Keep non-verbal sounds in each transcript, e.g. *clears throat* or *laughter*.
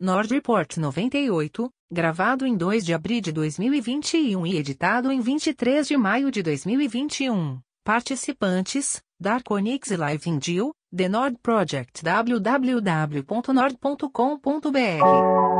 Nord Report 98, gravado em 2 de abril de 2021 e editado em 23 de maio de 2021. Participantes: Dark Onyx e Live in Dio, The Nord Project www.nord.com.br.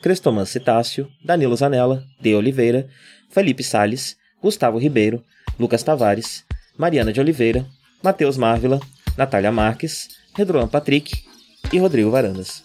Crestoman Citácio, Danilo Zanella, De Oliveira, Felipe Sales, Gustavo Ribeiro, Lucas Tavares, Mariana de Oliveira, Matheus Marvila, Natália Marques, Redroan Patrick e Rodrigo Varandas.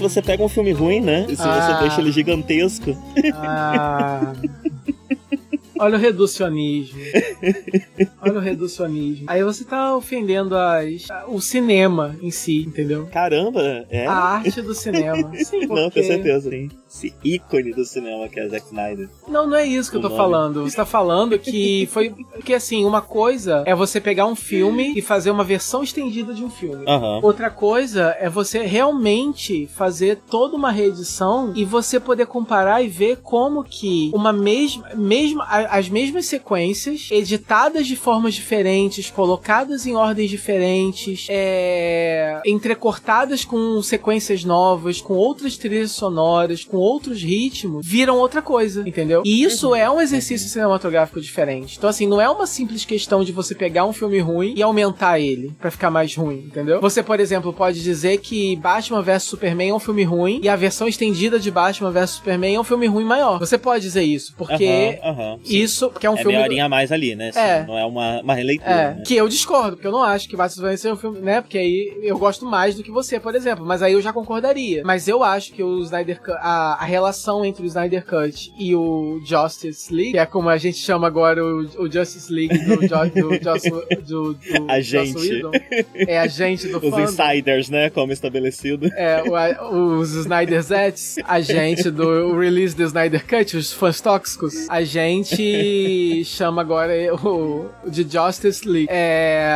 Se você pega um filme ruim, né? E se Ah. você deixa ele gigantesco. Ah. Olha o reducionismo. Olha o reducionismo. Aí você tá ofendendo as, o cinema em si, entendeu? Caramba, é. A arte do cinema. Sim, Não, com porque... certeza, sim. Esse ícone do cinema que é Zack Snyder. Não, não é isso que eu O tô nome. falando. Você tá falando que *laughs* foi. Que assim, uma coisa é você pegar um filme e fazer uma versão estendida de um filme. Aham. Outra coisa é você realmente fazer toda uma reedição e você poder comparar e ver como que uma mesma, mesma as mesmas sequências editadas de formas diferentes, colocadas em ordens diferentes, é, entrecortadas com sequências novas, com outras trilhas sonoras, com outros ritmos, viram outra coisa, entendeu? E isso é um exercício cinematográfico diferente. Então assim, não é uma simples questão de você pegar um filme ruim e aumentar ele pra ficar mais ruim, entendeu? Você, por exemplo, pode dizer que Batman vs Superman é um filme ruim e a versão estendida de Batman vs Superman é um filme ruim maior. Você pode dizer isso, porque sim. isso, porque é um é filme meia horinha a mais ali, né? Assim, É. Não é uma, uma releitura. é, né? que eu discordo, porque eu não acho que Batman vs Superman seja um filme, né? Porque aí eu gosto mais do que você, por exemplo. Mas aí eu já concordaria. Mas eu acho que o Snyder Cut, a, a relação entre o Snyder Cut e o Justice League, que é como a gente chama agora o, o Justice League do, do, *laughs* Joss- do, do A gente. É a gente do Os fandom. insiders, né? Como estabelecido. É, o- os Snyder Zets, a gente do release do Snyder Cut, os fãs tóxicos, a gente chama agora o, o de Justice League. É,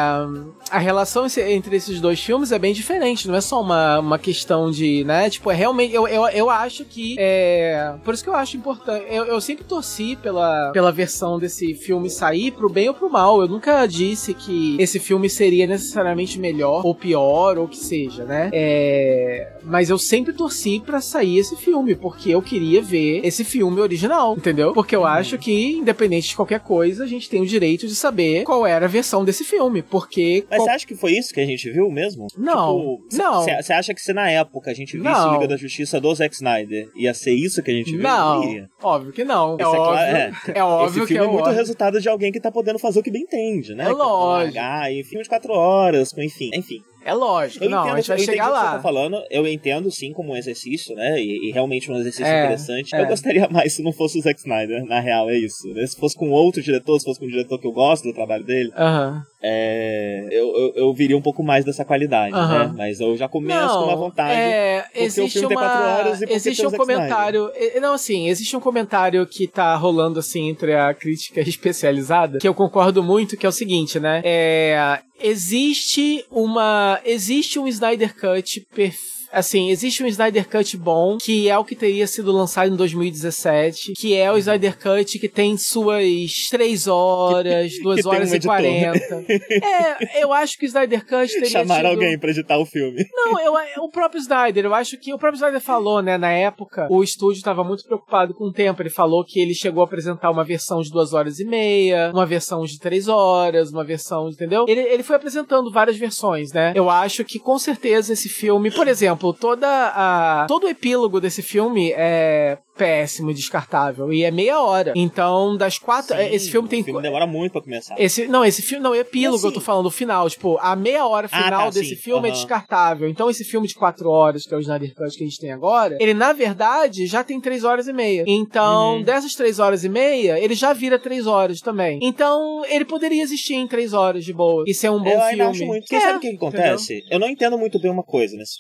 a relação entre esses dois filmes é bem diferente, não é só uma, uma questão de, né, tipo, é realmente, eu, eu, eu acho que, é, por isso que eu acho importante, eu, eu sempre torci pela, pela versão desse filme sair pro bem ou pro mal, eu nunca disse que esse filme seria necessariamente melhor ou pior ou que seja, né, é, mas eu sempre torci pra sair esse filme, porque eu queria ver esse filme original, entendeu? Porque eu acho que, independente de qualquer coisa, a gente tem o direito de saber qual era a versão desse filme, porque... Mas qual- você acha que foi isso que a gente viu mesmo? Não, Tipo, não. Você acha que se na época a gente visse Não. Liga da Justiça do Zack Snyder, ia ser isso que a gente viu? Não, Ia. óbvio que não. É é óbvio, é. é óbvio Esse que filme é é muito óbvio. resultado de alguém que tá podendo fazer o que bem entende, né? É Que lógico. largar, e filme de quatro horas, enfim. Enfim. É lógico, Eu não, entendo, a gente vai chegar o que você lá. tá falando, eu entendo sim como um exercício, né? E, e realmente um exercício É, interessante. é. Eu gostaria mais se não fosse o Zack Snyder, na real, é isso. né? Se fosse com outro diretor, se fosse com um diretor que eu gosto do trabalho dele, Aham. É, eu, eu, eu viria um pouco mais dessa qualidade, né? Mas eu já começo com uma vontade. É, porque o existe tem uma, quatro horas e existe um comentário, não assim, existe um comentário que tá rolando assim entre a crítica *laughs* especializada, que eu concordo muito, que é o seguinte, né? É, existe uma, existe um Snyder Cut perfeito Assim, existe um Snyder Cut bom, que é o que teria sido lançado em 2017, que é o Snyder Cut que tem suas 3 horas, 2 tem um horas e editor. 40. *laughs* É, eu acho que o Snyder Cut teria Chamar tido... alguém pra editar o filme. Não, eu, o próprio Snyder, eu acho que o próprio Snyder falou, né, na época, o estúdio estava muito preocupado com o tempo. Ele falou que ele chegou a apresentar uma versão de duas horas e meia, uma versão de três horas, uma versão, entendeu? Ele, ele foi apresentando várias versões, né? Eu acho que com certeza esse filme, por exemplo, toda a todo o epílogo desse filme é péssimo e descartável e é meia hora. Então, das quatro, Sim, esse filme tem O filme demora muito pra começar. esse, não, esse filme, não, o epílogo, Assim- eu tô falando, o final, tipo, a meia hora Ah, final tá, desse sim, filme é aham. descartável. Então, esse filme de quatro horas, que é o Snyder Cut que a gente tem agora, ele, na verdade, já tem três horas e meia. Então, Uhum. dessas três horas e meia, ele já vira três horas também. Então, ele poderia existir em três horas de boa. E ser um bom eu filme. ainda acho muito. Porque É, sabe o que, que acontece? Eu não entendo muito bem uma coisa. Nesse...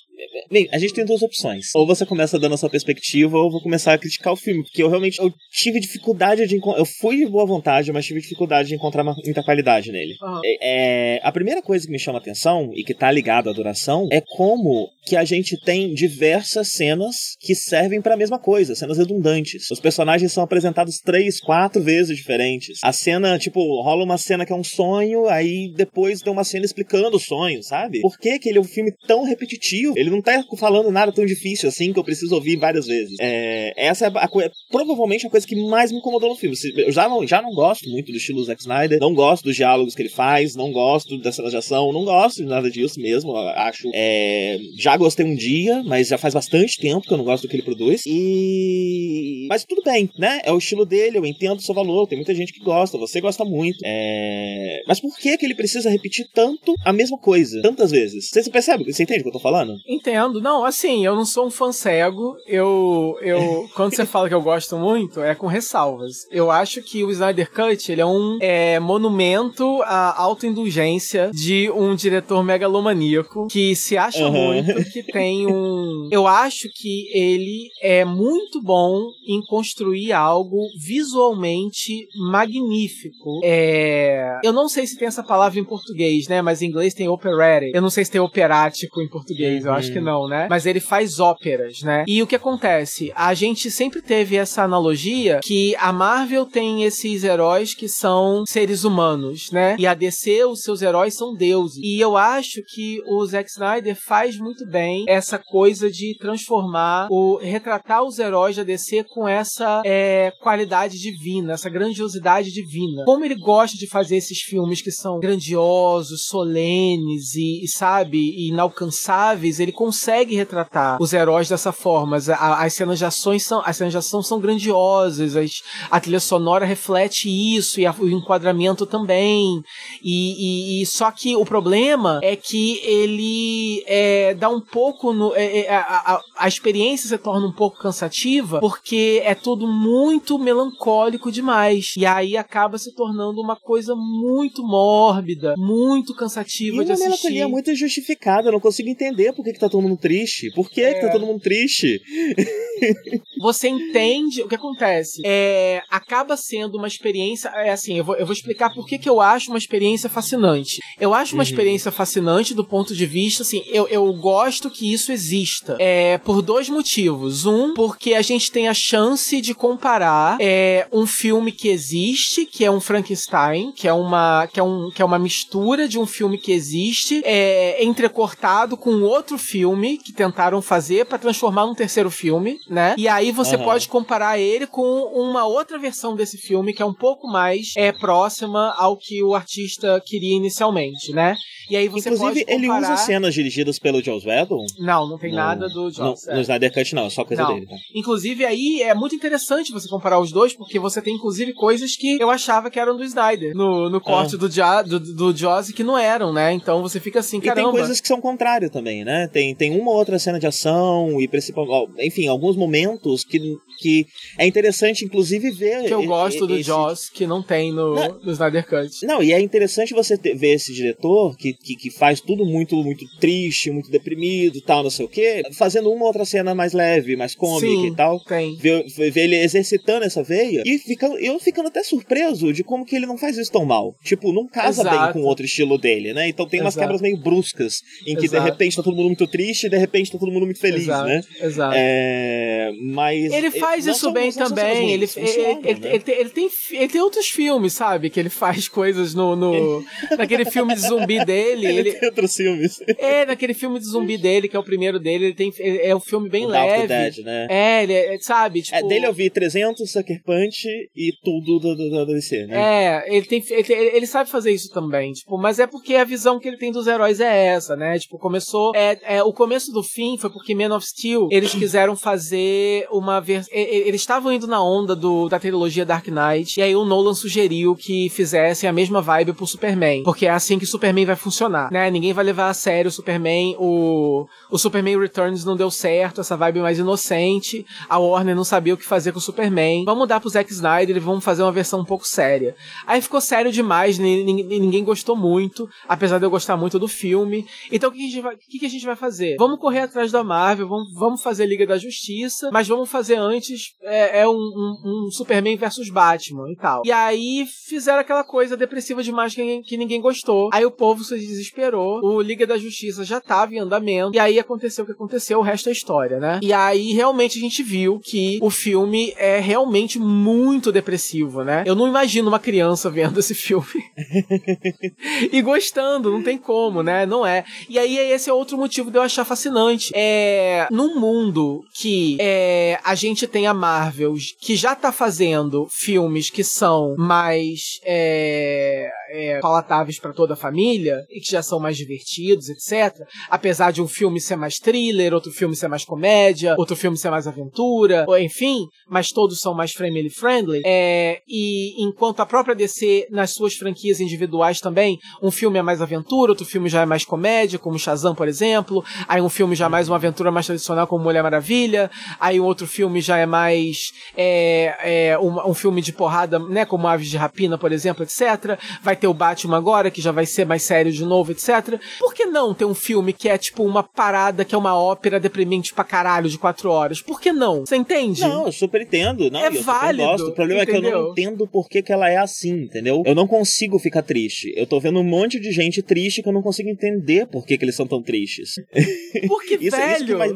Bem, a gente tem duas opções. Ou você começa dando a sua perspectiva, ou eu vou começar a criticar o filme. Porque eu realmente eu tive dificuldade de encontrar. Eu fui de boa vontade, mas tive dificuldade de encontrar muita qualidade nele. Aham. É, a primeira coisa que me chama atenção, e que tá ligado à duração, é como que a gente tem diversas cenas que servem pra mesma coisa, cenas redundantes. Os personagens são apresentados três, quatro vezes diferentes. A cena, tipo, rola uma cena que é um sonho, aí depois tem uma cena explicando o sonho, sabe? Por que, que ele é um filme tão repetitivo? Ele não tá falando nada tão difícil assim que eu preciso ouvir várias vezes. É, essa é a coisa, provavelmente a coisa que mais me incomodou no filme. Eu já não, já não gosto muito do estilo Zack Snyder, não gosto dos diálogos que ele faz, não gosto das cenas de ação, não gosto de nada disso mesmo. Acho. é, já gostei um dia, mas já faz bastante tempo que eu não gosto do que ele produz. E. Mas tudo bem, né? É o estilo dele, eu entendo o seu valor. Tem muita gente que gosta, você gosta muito. É... Mas por que, que ele precisa repetir tanto a mesma coisa, tantas vezes? Você, percebe? Você entende o que eu tô falando? Não, assim, eu não sou um fã cego. Eu, eu, *laughs* quando você fala que eu gosto muito, é com ressalvas. Eu acho que o Snyder Cut, ele é um é, monumento à autoindulgência de um diretor megalomaníaco que se acha Aham. muito, que tem um... *laughs* Eu acho que ele é muito bom em construir algo visualmente magnífico. É... Eu não sei se tem essa palavra em português, né? Mas em inglês tem operatic. Eu não sei se tem operático em português, eu acho que não, né? Mas ele faz óperas, né? E o que acontece? A gente sempre teve essa analogia que a Marvel tem esses heróis que são seres humanos, né? E a DC, os seus heróis são deuses. E eu acho que o Zack Snyder faz muito bem essa coisa de transformar o retratar os heróis da DC com essa é, qualidade divina, essa grandiosidade divina. Como ele gosta de fazer esses filmes que são grandiosos, solenes e, e, sabe, inalcançáveis, ele consegue retratar os heróis dessa forma. As, as cenas de ações são, as cenas de ação são grandiosas, as- a trilha sonora reflete isso e a- o enquadramento também. E, e- e só que o problema é que ele é, dá um pouco no, é, é, a, a- a experiência se torna um pouco cansativa porque é tudo muito melancólico demais e aí acaba se tornando uma coisa muito mórbida, muito E cansativa uma de assistir. melancolia muito injustificada, eu não consigo entender por que, que tá todo mundo triste. Por que, que tá É. todo mundo triste? *laughs* você entende o que acontece. É, acaba sendo uma experiência. É assim, eu vou, eu vou explicar por que, que eu acho uma experiência fascinante. Eu acho uma Uhum. experiência fascinante do ponto de vista, assim, eu, eu gosto que isso exista. É, por dois motivos. Um, porque a gente tem a chance de comparar é, um filme que existe, que é um Frankenstein, que é uma, que é um, que é uma mistura de um filme que existe, é, entrecortado com outro filme que tentaram fazer para transformar num terceiro filme. né? E aí você Aham. pode comparar ele com uma outra versão desse filme que é um pouco mais é, próxima ao que o artista queria inicialmente, né? E aí você Inclusive, pode ele comparar... usa cenas dirigidas pelo Joss Whedon. Não, não tem No- nada do Joss. No, no Snyder Cut, não, é só coisa Não. dele, tá? Inclusive, aí é muito interessante você comparar os dois, porque você tem, inclusive, coisas que eu achava que eram do Snyder no, no corte Ah. do, do, do Joss e que não eram, né? Então você fica assim, E caramba. tem coisas que são contrário também, né? Tem, tem uma ou outra cena de ação e enfim, alguns momentos que, que é interessante, inclusive, ver. que eu gosto e- do esse- Joss, que não tem no, Não. no Snyder Cut. Não, e é interessante você ter- ver esse diretor que, que, que faz tudo muito muito triste, muito deprimido tal, não sei o quê, fazendo uma ou outra cena mais leve, mais cômica Sim, e tal. tem. Ver, ver ele exercitando essa veia e ficando, eu ficando até surpreso de como que ele não faz isso tão mal. Tipo, não casa bem Exato. com o outro estilo dele, né? Então tem umas Exato. quebras meio bruscas, em que Exato. de repente tá todo mundo muito triste e de repente tá todo mundo muito feliz, exato, né? exato. É, mas Ele faz não isso bem também. Ele, ruins, ele, funcionam, ele- né? ele tem, ele, tem, fi- ele tem outros filmes, sabe? Que ele faz coisas no. no *laughs* naquele filme de zumbi dele. Ele Ele, tem outros filmes. é, naquele filme de zumbi dele, que é o primeiro dele. Ele tem, é um filme bem O leve. the Dead, né? É, ele é, sabe? Tipo, É, dele eu vi 300, Sucker Punch e tudo do, do, do DC, né? É, ele tem, ele, ele sabe fazer isso também, tipo, mas é porque a visão que ele tem dos heróis é essa, né? Tipo, começou, é, é o começo do fim foi porque Man of Steel, eles quiseram fazer uma versão, eles estavam indo na onda do, da trilogia Dark Knight, e aí o Nolan sugeriu que fizessem a mesma vibe pro Superman, porque é assim que Superman vai funcionar, né? Ninguém vai levar a sério o Superman, o, o Superman Returns não deu certo, essa vibe mais inocente, a Warner não sabia o que fazer com o Superman, vamos dar pro Zack Snyder e vamos fazer uma versão um pouco séria. Aí ficou sério demais, ni- ni- ninguém gostou muito, apesar de eu gostar muito do filme. Então o que, que a gente vai, o fazer? Vamos correr atrás da Marvel, vamos, vamos fazer Liga da Justiça, mas vamos fazer antes é, é um, um- um Superman versus Batman e tal. E aí fizeram aquela coisa depressiva demais que, ninguém- que ninguém gostou. Aí o povo se desesperou, o Liga da Justiça já tava em andamento, e aí aconteceu o que aconteceu, o resto é história, né? E aí realmente a gente viu que o filme é realmente muito depressivo, né? Eu não imagino uma criança vendo esse filme *laughs* e gostando, não tem como, né? Não é. E aí esse é outro motivo de eu achar fascinante. É, num mundo que é, a gente tem a Marvel que já tá fazendo filmes que são mais é, é, palatáveis para toda a família e que já são mais divertidos, etc. Apesar de um filme ser mais thriller, outro filme ser mais comédia, outro filme ser mais aventura, enfim, mas todos são mais family friendly. É, e enquanto a própria DC, nas suas franquias individuais também, um filme é mais aventura, outro filme já é mais comédia, como Shazam, por exemplo. Aí um filme já é mais uma aventura mais tradicional, como Mulher Maravilha. Aí um outro filme já é mais é, é, um, um filme de porrada, né, como Aves de Rapina, por exemplo, etc. Vai ter o Batman agora, que já vai ser mais sério de novo, etc. Por que não ter um filme que é tipo uma parada, que é uma ópera deprimente pra caralho de quatro horas? Por que não? Você entende? Não, eu super entendo. Não, É eu válido, gosto. O problema é que eu entendeu? não entendo por que, que ela é assim, entendeu? Eu não consigo ficar triste. Eu tô vendo um monte de gente triste que eu não consigo entender por que, que eles são tão tristes. Porque, *laughs* Isso, velho, isso que mais...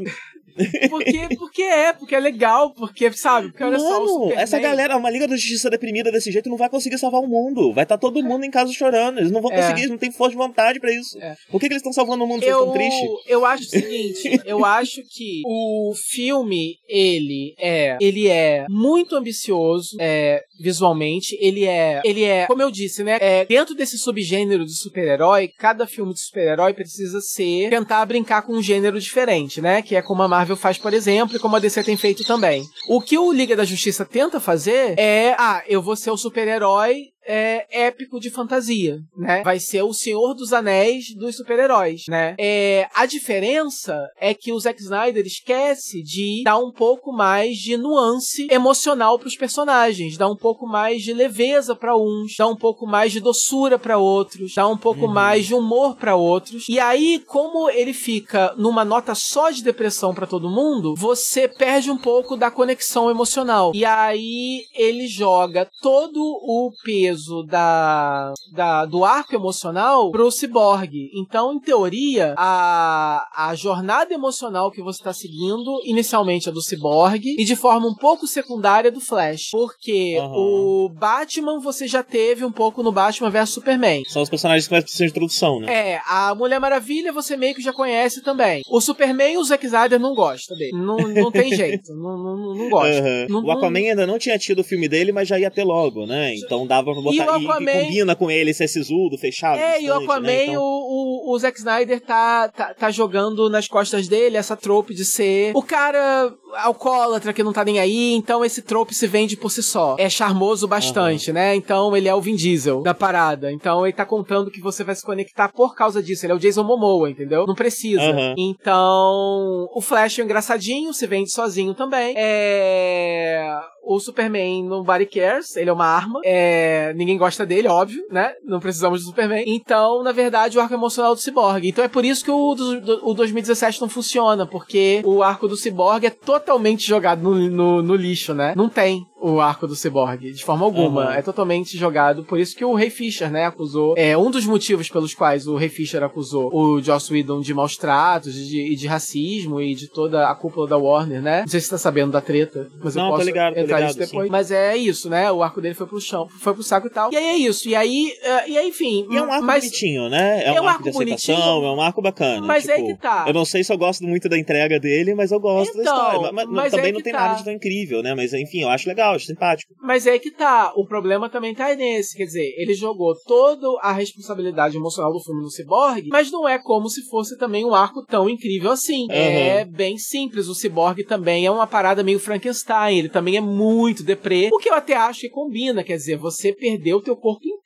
porque, porque é, porque é legal, porque, sabe, porque olha só, o Mano, Superman... essa galera, uma Liga da Justiça deprimida desse jeito não vai conseguir salvar o mundo. Vai estar todo mundo em casa chorando. Eles não vão É. conseguir, eles não têm força de vontade pra isso. É. Por que, que eles estão salvando o mundo Eu, estão tristes? eu acho o seguinte, eu acho que o filme, ele é, ele é muito ambicioso, é, visualmente, ele é, ele é, como eu disse, né, é, dentro desse subgênero de super-herói, cada filme de super-herói precisa ser, tentar brincar com um gênero diferente, né, que é como a Marvel faz, por exemplo, e como a DC tem feito também. O que o Liga da Justiça tenta fazer é, ah, eu vou ser o super-herói é, épico de fantasia, né? Vai ser o Senhor dos Anéis dos super-heróis, né? É, a diferença é que o Zack Snyder esquece de dar um pouco mais de nuance emocional para os personagens, dar um pouco mais de leveza para uns, dar um pouco mais de doçura para outros, dar um pouco mais de humor para outros. E aí, como ele fica numa nota só de depressão para todo mundo, você perde um pouco da conexão emocional. E aí ele joga todo o peso peso da, da, do arco emocional pro Cyborg. Então, em teoria, a, a jornada emocional que você tá seguindo, inicialmente é do Cyborg, e de forma um pouco secundária do Flash. Porque Aham. o Batman você já teve um pouco no Batman vs Superman. São os personagens que mais precisam de introdução, né? É, a Mulher Maravilha você meio que já conhece também. O Superman, o Zack Snyder não gosta dele. Não, não tem jeito. não, não, não gosta. Aham. Não- o Aquaman ainda não tinha tido o filme dele, mas já ia ter logo, né? Então dava pra botar. E o E, e Aquaman- combina com ele ser sisudo, fechado. É, e o distante, Aquaman, né? Então- o, o, o Zack Snyder tá, tá, tá jogando nas costas dele essa trope de ser o cara alcoólatra que não tá nem aí, então esse trope se vende por si só. É charmoso bastante, né? Então ele é o Vin Diesel da parada. Então ele tá contando que você vai se conectar por causa disso. Ele é o Jason Momoa, entendeu? Não precisa. Aham. Então, o Flash é engraçadinho, se vende sozinho também. É... O Superman nobody cares, ele é uma arma. É... Ninguém gosta dele, óbvio, né? Não precisamos do Superman. Então, na verdade, o arco emocional do Cyborg. Então é por isso que o, do- do- o 2017 não funciona, porque o arco do Cyborg é totalmente jogado no, no, no lixo, né? Não tem o arco do Cyborg, de forma alguma. Aham. É totalmente jogado. Por isso que o Ray Fisher, né, acusou. É um dos motivos pelos quais o Ray Fisher acusou o Joss Whedon de maus tratos e de, de racismo e de toda a cúpula da Warner, né? Não sei se você tá sabendo da treta, mas eu Não, tô posso ligado, tô entrar ligado, nisso depois. sim. Mas é isso, né? O arco dele foi pro chão, foi pro saco e tal. E aí é isso. E aí, eh, e aí enfim. E é um arco mas, bonitinho, né? É, É um, um arco de arco aceitação, bonitinho, é um arco bacana. mas tipo, é que tá. Eu não sei se eu gosto muito da entrega dele, mas eu gosto Então, da história. Mas, mas também é não tem tá. nada de tão incrível, né? Mas enfim, eu acho legal, acho simpático. Mas é que tá. O problema também tá nesse. Quer dizer, ele jogou toda a responsabilidade emocional do filme no Cyborg, mas não é como se fosse também um arco tão incrível assim. É bem simples. O Cyborg também é uma parada meio Frankenstein. Ele também é muito deprê. O que eu até acho que combina. Quer dizer, você perdeu o teu corpo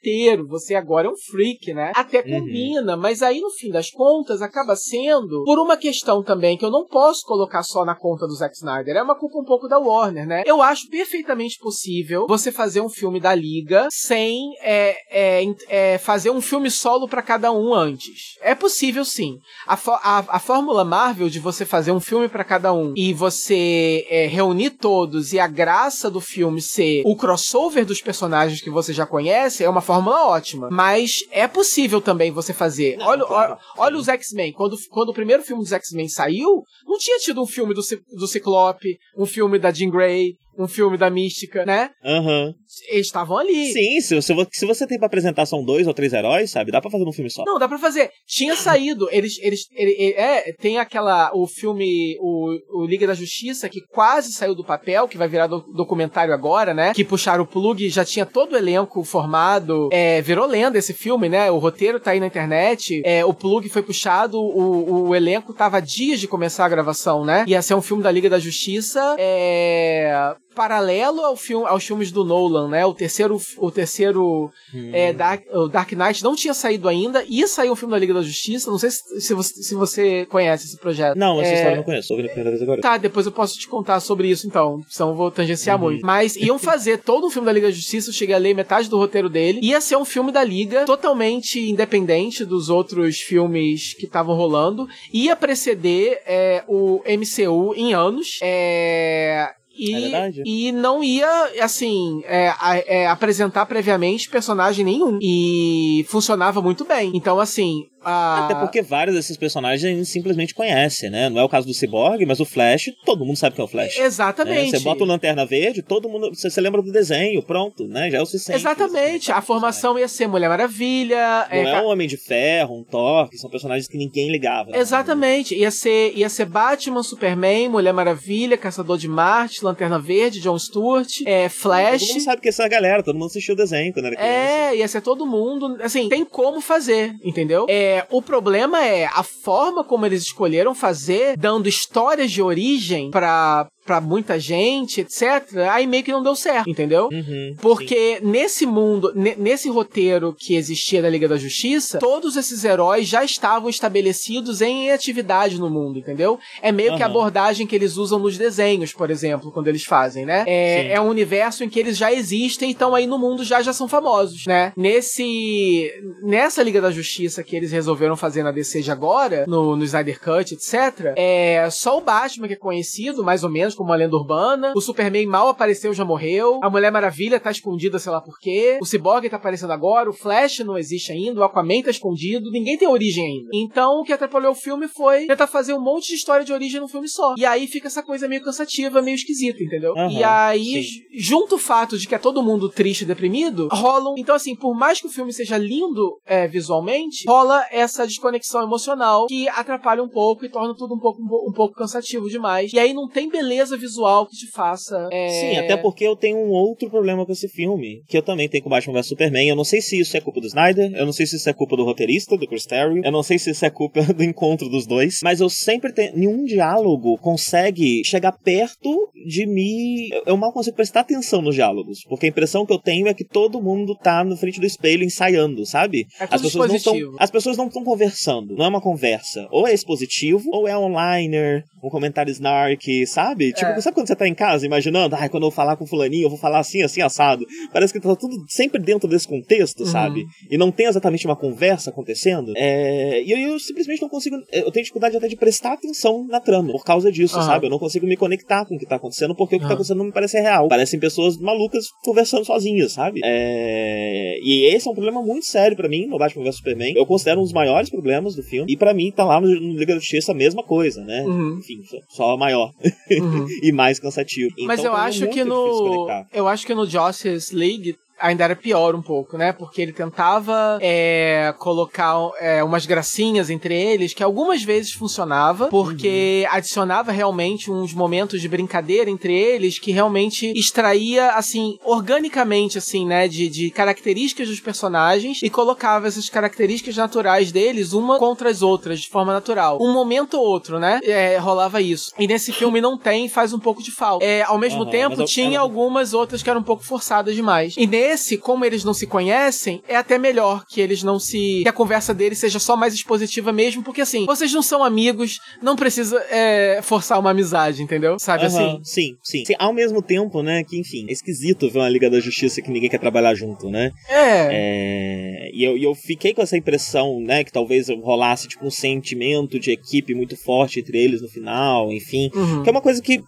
Você agora é um freak, né? Até Uhum. combina. Mas aí, no fim das contas, acaba sendo por uma questão também que eu não posso colocar só na conta do Zack Snyder. É uma culpa um pouco da Warner, né? Eu acho perfeitamente possível você fazer um filme da Liga sem é, é, é, fazer um filme solo pra cada um antes. É possível sim. A, a, a fórmula Marvel de você fazer um filme pra cada um e você é, reunir todos e a graça do filme ser o crossover dos personagens que você já conhece é uma fórmula ótima. Mas é possível também você fazer. Não, olha, claro. olha, olha os X-Men. Quando, quando o primeiro filme dos X-Men saiu, não tinha tido um filme do, do Ciclope, um filme da Jean Grey, um filme da Mística, né? Aham. Eles estavam ali. Sim, se, se, se você tem pra apresentar são dois ou três heróis, sabe? Dá pra fazer num filme só. Não, dá pra fazer. Tinha saído. Eles. eles ele- ele- é, tem aquela. O filme. O, o Liga da Justiça, que quase saiu do papel, que vai virar do- documentário agora, né? Que puxaram o plug, já tinha todo o elenco formado. É, virou lenda esse filme, né? O roteiro tá aí na internet. É, o plug foi puxado, o, o elenco tava dias de começar a gravação, né? Ia ser um filme da Liga da Justiça. É. Paralelo ao filme, aos filmes do Nolan, né? O terceiro, o terceiro Hum. é, Dark, o Dark Knight não tinha saído ainda. Ia sair um filme da Liga da Justiça. Não sei se, se você, se você conhece esse projeto. Não, essa É, história eu não conheço. Ouvindo a primeira vez agora. Tá, depois eu posso te contar sobre isso então. Senão eu vou tangenciar Uhum. muito. Mas iam *laughs* fazer todo um filme da Liga da Justiça. Eu cheguei a ler metade do roteiro dele. Ia ser um filme da Liga totalmente independente dos outros filmes que estavam rolando. Ia preceder é, o MCU em anos. É. E, É e não ia, assim, é, é, apresentar previamente personagem nenhum. E funcionava muito bem. Então, assim. A... Até porque vários desses personagens a gente simplesmente conhece, né? Não é o caso do Cyborg, mas o Flash, todo mundo sabe quem é o Flash. né? Exatamente. Você bota o Lanterna Verde, todo mundo. Você, você lembra do desenho, pronto, né? Já é o suficiente. Exatamente. A formação ia ser Mulher Maravilha. Não é, é um Homem de Ferro, um Thor, que são personagens que ninguém ligava. né? Exatamente. Ia ser, ia ser Batman, Superman, Mulher Maravilha, Caçador de Marte, Lanterna Verde, John Stewart, é, Flash. Todo mundo sabe que essa galera, todo mundo assistiu o desenho quando era criança. É, ia ser todo mundo. Assim, tem como fazer, entendeu? É, o problema é a forma como eles escolheram fazer, dando histórias de origem pra, pra muita gente, etc. Aí meio que não deu certo, entendeu? Uhum, Porque nesse mundo, ne- nesse roteiro que existia da Liga da Justiça, todos esses heróis já estavam estabelecidos em atividade no mundo, entendeu? É meio que a abordagem que eles usam nos desenhos, por exemplo, quando eles fazem, né? Sim. É, é um universo em que eles já existem e estão aí no mundo já já são famosos, né? Nesse nessa Liga da Justiça que eles resolveram fazer na DC de agora, no, no Snyder Cut, etc. É só o Batman que é conhecido, mais ou menos mais como uma lenda urbana. O Superman mal apareceu, já morreu. A Mulher Maravilha tá escondida, sei lá por quê. O Cyborg tá aparecendo agora. O Flash não existe ainda. O Aquaman tá escondido. Ninguém tem origem ainda. Então, o que atrapalhou o filme foi tentar fazer um monte de história de origem num filme só. E aí fica essa coisa meio cansativa, meio esquisita, entendeu? Aham, e aí, junto o fato de que é todo mundo triste e deprimido, rolam. Então, assim, por mais que o filme seja lindo é, visualmente, rola essa desconexão emocional que atrapalha um pouco e torna tudo um pouco, um pouco cansativo demais. E aí não tem beleza visual que te faça. é, Sim, até porque eu tenho um outro problema com esse filme, que eu também tenho com Batman vs Superman. Eu não sei se isso é culpa do Snyder, eu não sei se isso é culpa do roteirista, do Chris Terrio, eu não sei se isso é culpa *laughs* do encontro dos dois, mas eu sempre tenho. Nenhum diálogo consegue chegar perto de me. eu- mal consigo prestar atenção nos diálogos, porque a impressão que eu tenho é que todo mundo tá na frente do espelho ensaiando, sabe? É As pessoas não expositivo. As pessoas não estão conversando, não é uma conversa. Ou é expositivo, ou é online, um comentário snark, sabe? Tipo, É. sabe quando você tá em casa imaginando, ai, quando eu falar com fulaninho, eu vou falar assim, assim, assado. Parece que tá tudo sempre dentro desse contexto, Uhum. sabe? E não tem exatamente uma conversa acontecendo. É... E eu, eu simplesmente não consigo. Eu tenho dificuldade até de prestar atenção na trama por causa disso, Aham. sabe? Eu não consigo me conectar com o que tá acontecendo porque o que tá Aham. acontecendo não me parece real. Parecem pessoas malucas conversando sozinhas, sabe? É... E esse é um problema muito sério pra mim no Batman vs Superman. Eu considero um dos maiores problemas do filme. E pra mim tá lá no, Liga da Justiça a mesma coisa, né? Uhum. Enfim, só, só maior Uhum. *laughs* e mais cansativo. Mas Então, eu é acho que no. Eu acho que no Justice League ainda era pior um pouco, né? Porque ele tentava é, colocar é, umas gracinhas entre eles, que algumas vezes funcionava, porque Uhum. adicionava realmente uns momentos de brincadeira entre eles que realmente extraía, assim, organicamente, assim, né? De, de características dos personagens e colocava essas características naturais deles uma contra as outras, de forma natural. Um momento ou outro, né? É, rolava isso. E nesse filme não tem, faz um pouco de falta. É, ao mesmo Aham, tempo, eu- tinha ela- algumas outras que eram um pouco forçadas demais. E nesse, como eles não se conhecem, é até melhor que eles não se. que a conversa deles seja só mais expositiva mesmo, porque assim, vocês não são amigos, não precisa é, forçar uma amizade, entendeu? Sabe Aham, assim? Sim, sim, sim. Ao mesmo tempo, né, que enfim, é esquisito ver uma Liga da Justiça que ninguém quer trabalhar junto, né? É. É, e eu, eu fiquei com essa impressão, né, que talvez rolasse tipo um sentimento de equipe muito forte entre eles no final, enfim. Uhum. Que é uma coisa que.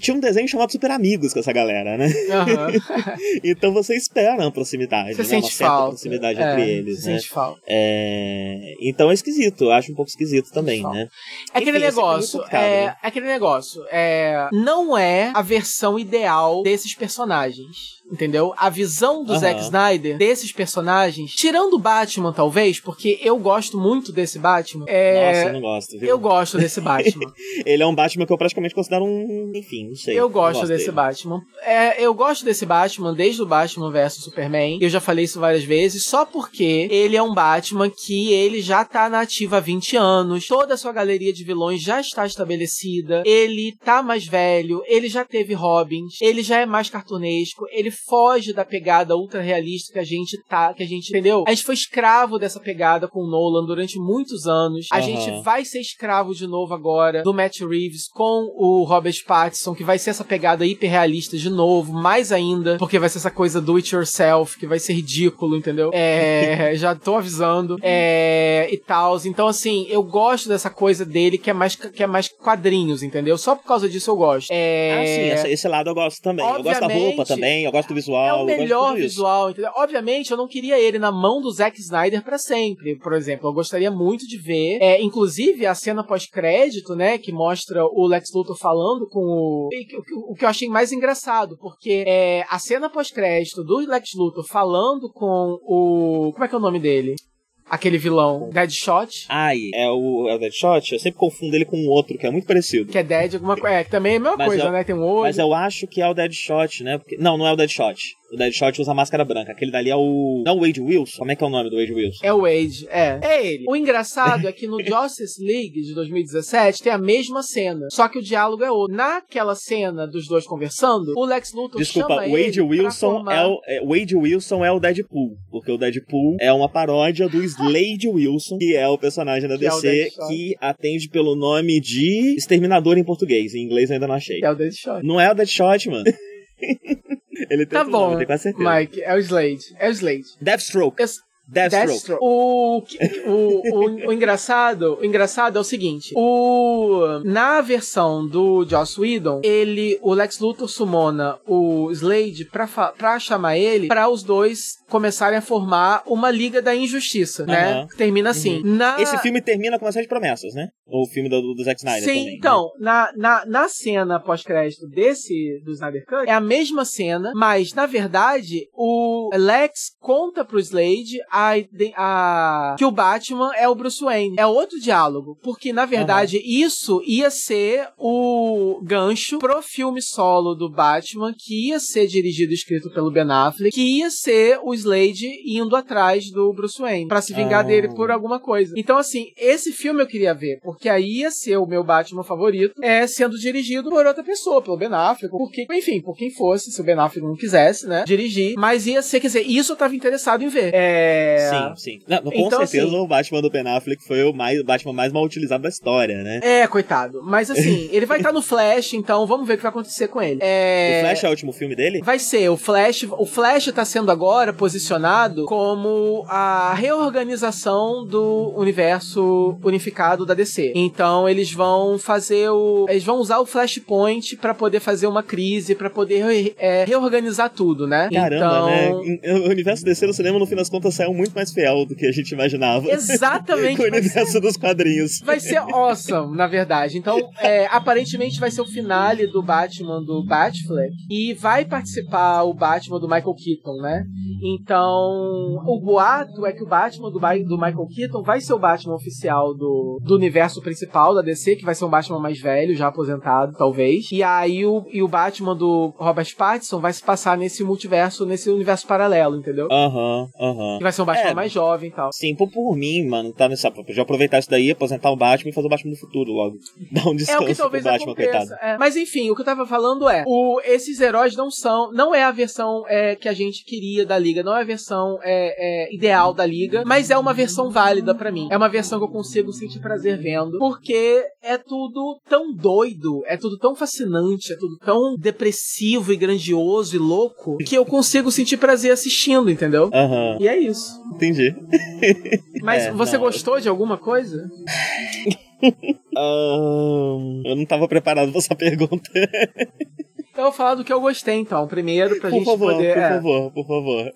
Tinha um desenho chamado Super Amigos com essa galera, né? Aham. *laughs* Então você espera uma proximidade, Você né? Uma sente certa falta. proximidade é, entre eles, você né? sente falta. É, Então é esquisito, eu acho um pouco esquisito também, falta. né? É aquele Enfim, é negócio, é, né? é aquele negócio, é, não é a versão ideal desses personagens, entendeu? A visão do Aham. Zack Snyder desses personagens, tirando o Batman talvez, porque eu gosto muito desse Batman, é, Nossa, eu não gosto, viu? eu gosto desse Batman. *laughs* Ele é um Batman que eu praticamente considero um. Enfim, não sei. Eu gosto desse dele. Batman. É, eu gosto desse Batman desde o Batman vs Superman. Eu já falei isso várias vezes, só porque ele é um Batman que ele já tá na ativa há 20 anos. Toda a sua galeria de vilões já está estabelecida. Ele tá mais velho, ele já teve Robins, ele já é mais cartunesco, ele foge da pegada ultra realista que a gente tá, que a gente, entendeu? A gente foi escravo dessa pegada com o Nolan durante muitos anos. A Aham. gente vai ser escravo de novo agora do Matt Reeves com o Robert Pattinson, que vai ser essa pegada hiperrealista de novo, mais ainda, porque vai ser essa coisa do it yourself, que vai ser ridículo, entendeu? É, *laughs* já tô avisando. É, e tal. Então, assim, eu gosto dessa coisa dele que é mais, que é mais quadrinhos, entendeu? Só por causa disso eu gosto. É, Ah, sim, essa- esse lado eu gosto também. Eu gosto da roupa Obviamente, também, eu gosto do visual. é o gosto melhor visual, entendeu? Obviamente, eu não queria ele na mão do Zack Snyder pra sempre. Por exemplo, eu gostaria muito de ver, é, inclusive a cena pós-crédito, né, que mostra o Lex Luthor falando com o que- o, que- o que eu achei mais engraçado, porque é, a cena pós-crédito do Lex Luthor falando com o como é que é o nome dele? Aquele vilão, Deadshot. Ai, é o, é o Deadshot? Eu sempre confundo ele com um outro que é muito parecido. Que é Dead, alguma coisa. É, que também é a mesma Mas coisa, eu- né? Tem um olho. Mas eu acho que é o Deadshot, né? Porque... Não, não é o Deadshot. O Deadshot usa máscara branca. Aquele dali é o. Não, o Wade Wilson. Como é que é o nome do Wade Wilson? É o Wade, é. É ele. O engraçado é que no *laughs* Justice League de 2017 tem a mesma cena, só que o diálogo é outro. Naquela cena dos dois conversando, o Lex Luthor Desculpa, chama Wade ele pra Wilson formar- é o. É, Wade Wilson é o Deadpool. Porque o Deadpool é uma paródia do Slade Wilson, que é o personagem da Que é DC Deadshot. que atende pelo nome de Exterminador em português. Em inglês eu ainda não achei. Que é o Deadshot. Não é o Deadshot, mano. *laughs* Ele tem Tá nome, bom, eu tenho quase certeza. Mike, é o Slade. É o Slade. Deathstroke. Esse- Deathstroke. Deathstroke. O, o, o, o engraçado, o engraçado é o seguinte: o na versão do Joss Whedon, ele, o Lex Luthor sumona o Slade pra, pra chamar ele pra os dois começarem a formar uma Liga da Injustiça, né? Uhum. Termina assim. Na... Esse filme termina com uma série de promessas, né? O filme do, do Zack Snyder Sim, também. né? então, na, na, na cena pós-crédito desse, do Snyder Cut, é a mesma cena, mas, na verdade, o Lex conta pro Slade a, ide- a- que o Batman é o Bruce Wayne. É outro diálogo, porque, na verdade, isso ia ser o gancho pro filme solo do Batman, que ia ser dirigido e escrito pelo Ben Affleck, que ia ser o Slade indo atrás do Bruce Wayne, pra se vingar Ah. dele por alguma coisa. Então, assim, esse filme eu queria ver, porque aí ia ser o meu Batman favorito, é sendo dirigido por outra pessoa, pelo Ben Affleck, por quem, enfim, por quem fosse, se o Ben Affleck não quisesse, né, dirigir, mas ia ser, quer dizer, isso eu tava interessado em ver. É... Sim, sim. Não, com Então, certeza assim- o Batman do Ben Affleck foi o, mais, Batman mais mal utilizado da história, né? É, coitado. Mas assim, *laughs* ele vai estar no Flash, então vamos ver o que vai acontecer com ele. É... O Flash é o último filme dele? Vai ser, o Flash, o Flash tá sendo agora posicionado como a reorganização do universo unificado da DC. Então eles vão fazer o, eles vão usar o Flashpoint pra poder fazer uma crise, pra poder é, reorganizar tudo, né? Caramba, então, né? O universo DC no cinema, no fim das contas, saiu muito mais fiel do que a gente imaginava. Exatamente. *laughs* Com o vai ser- universo dos quadrinhos. Vai ser awesome, na verdade. Então, é, aparentemente vai ser o finale do Batman do Batfleck. E vai participar o Batman do Michael Keaton, né? Então, o boato é que o Batman do, do Michael Keaton vai ser o Batman oficial do, do universo principal da DC, que vai ser um Batman mais velho, já aposentado, talvez. E aí o, e o Batman do Robert Pattinson vai se passar nesse multiverso, nesse universo paralelo, entendeu? Aham, aham. Que vai ser um Batman É. mais jovem e tal. Sim, por, por mim, mano, tá nessa. Já aproveitar isso daí, aposentar o Batman e fazer o Batman do futuro logo. *laughs* Dar um É o descanso que talvez pro Batman, aconteça. coitado. é. Mas enfim, o que eu tava falando é: o- esses heróis não são. Não é a versão é, que a gente queria da Liga, não é a versão é, é, ideal da Liga, mas é uma versão válida pra mim. É uma versão que eu consigo sentir prazer vendo, porque é tudo tão doido, é tudo tão fascinante, é tudo tão depressivo e grandioso e louco, que eu consigo sentir prazer assistindo, entendeu? Aham, E é isso. Entendi. Mas É, você não. gostou de alguma coisa? *laughs* Ahn, eu não tava preparado pra essa pergunta. *laughs* Eu vou falar do que eu gostei, então, primeiro, pra por gente favor, poder. por é. favor, por favor.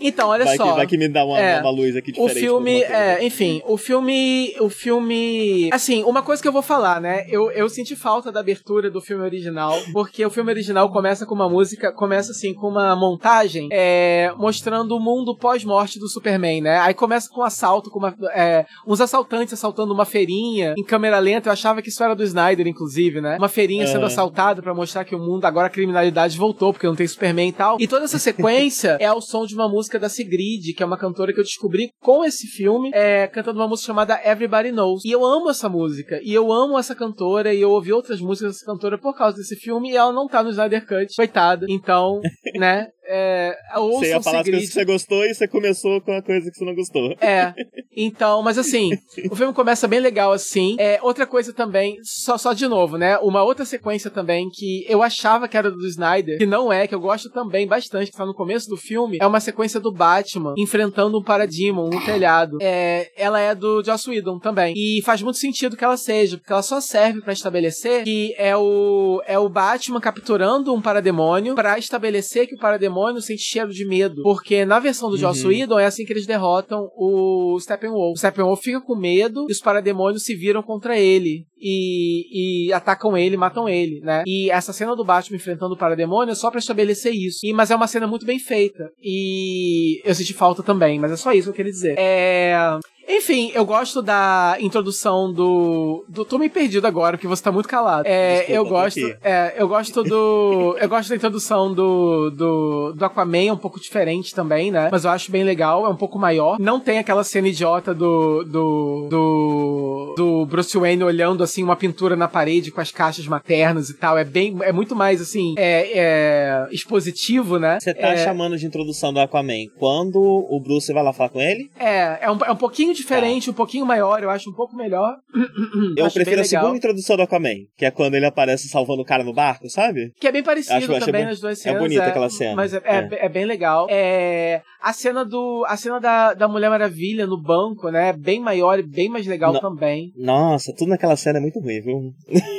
Então, olha vai, só. Que, vai que me dá uma, É. uma luz aqui O diferente. filme, alguma coisa. é, enfim, o filme, o filme, assim, uma coisa que eu vou falar, né? Eu, eu senti falta da abertura do filme original, porque o filme original começa com uma música, começa assim com uma montagem, é, mostrando o mundo pós-morte do Superman, né? Aí começa com um assalto, com uma, é, uns assaltantes assaltando uma feirinha em câmera lenta. Eu achava que isso era do Snyder, inclusive, né? Uma feirinha sendo Aham. assaltada pra mostrar que o mundo agora a criminalidade voltou porque não tem Superman e tal. E toda essa *laughs* sequência é ao som de uma música da Sigrid, que é uma cantora que eu descobri com esse filme, é, cantando uma música chamada Everybody Knows. E eu amo essa música, e eu amo essa cantora, e eu ouvi outras músicas dessa cantora por causa desse filme, e ela não tá no Snyder Cut, coitada. Então, *laughs* né, é, Você ia falar as coisas que você gostou e você começou com a coisa que você não gostou. É. *laughs* Então, mas assim, o filme começa bem legal assim. É, outra coisa também, só, só de novo, né? Uma outra sequência também que eu achava que era do Snyder, que não é, que eu gosto também bastante, que tá no começo do filme, é uma sequência do Batman enfrentando um Parademon no telhado. É, ela é do Joss Whedon também. E faz muito sentido que ela seja, porque ela só serve pra estabelecer que é o, é o Batman capturando um parademônio pra estabelecer que o parademônio sente cheiro de medo. Porque na versão do Joss Uhum. Whedon é assim que eles derrotam o Steppenwolf. O Steppenwolf fica com medo e os parademônios se viram contra ele. E, e atacam ele, matam ele, né? E essa cena do Batman enfrentando o parademônio é só pra estabelecer isso. E, mas é uma cena muito bem feita. E eu senti falta também, mas é só isso que eu queria dizer. É. Enfim, eu gosto da introdução do. do tô meio perdido agora, porque você tá muito calado. É, Desculpa, eu gosto. É, eu gosto do. *laughs* eu gosto da introdução do, do. do Aquaman, é um pouco diferente também, né? Mas eu acho bem legal, é um pouco maior. Não tem aquela cena idiota do. do. do. do Bruce Wayne olhando assim uma pintura na parede com as caixas maternas e tal. É bem. É muito mais assim. É, é expositivo, né? Você tá é, chamando de introdução do Aquaman. Quando o Bruce vai lá falar com ele? É, é um, é um pouquinho diferente, um pouquinho maior, eu acho um pouco melhor. Eu Acho prefiro a segunda introdução do Aquaman, que é quando ele aparece salvando o cara no barco, sabe? Que é bem parecido Acho- também nas duas é cenas. bonita aquela cena. Mas é, é, É. é bem legal. É, a cena do. A cena da, da Mulher Maravilha no banco, né? É bem maior e bem mais legal Não. também. Nossa, tudo naquela cena é muito ruim, viu?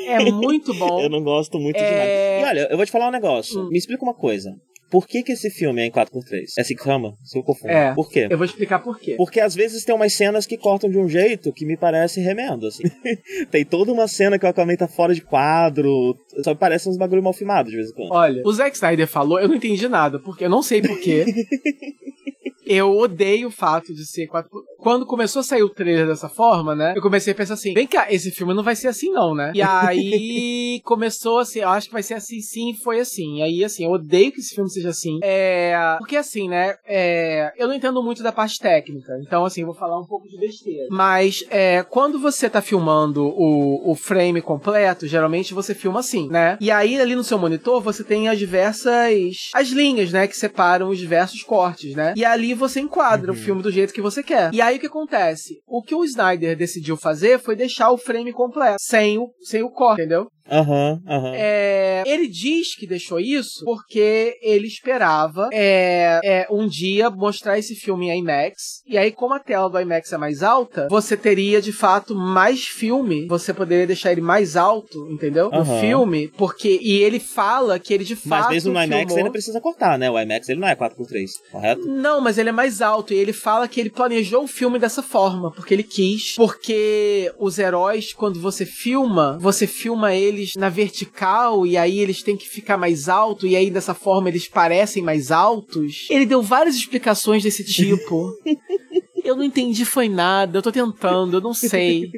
É muito *laughs* bom. Eu não gosto muito de É. nada. E olha, eu vou te falar um negócio. Hum. Me explica uma coisa. Por que, que esse filme é em 4x3? É assim que chama? Se eu confundo. É. Por quê? Eu vou explicar por quê. Porque às vezes tem umas cenas que cortam de um jeito que me parece remendo, assim. *laughs* tem toda uma cena que o Aquaman tá fora de quadro, só me parece uns bagulho mal filmado de vez em quando. Olha, o Zack Snyder falou, eu não entendi nada, porque eu não sei porquê. *laughs* Eu odeio o fato de ser 4 Quando começou a sair o trailer dessa forma, né? Eu comecei a pensar assim: vem cá, esse filme não vai ser assim, não, né? E aí *laughs* começou assim, eu acho que vai ser assim, sim, foi assim. E aí, assim, eu odeio que esse filme seja assim. É. Porque assim, né? É... Eu não entendo muito da parte técnica. Então, assim, eu vou falar um pouco de besteira. Mas é, quando você tá filmando o, o frame completo, geralmente você filma assim, né? E aí, ali no seu monitor, você tem as diversas. as linhas, né? Que separam os diversos cortes, né? E ali você enquadra o filme do jeito que você quer. E aí o que acontece? O que o Snyder decidiu fazer foi deixar o frame completo, sem o, sem o corte, entendeu? Aham, aham. É, ele diz que deixou isso porque ele esperava é, é, um dia mostrar esse filme em IMAX. E aí, como a tela do IMAX é mais alta, você teria de fato mais filme. Você poderia deixar ele mais alto, entendeu? No Aham. filme. Porque. E ele fala que ele de fato. Mas mesmo no IMAX filmou... ele precisa cortar, né? O IMAX ele não é 4x3, correto? Não, mas ele é mais alto e ele fala que ele planejou o filme dessa forma, porque ele quis. Porque os heróis, quando você filma, você filma eles na vertical e aí eles têm que ficar mais alto e aí dessa forma eles parecem mais altos. Ele deu várias explicações desse tipo. *laughs* Eu não entendi foi nada, eu tô tentando, eu não sei.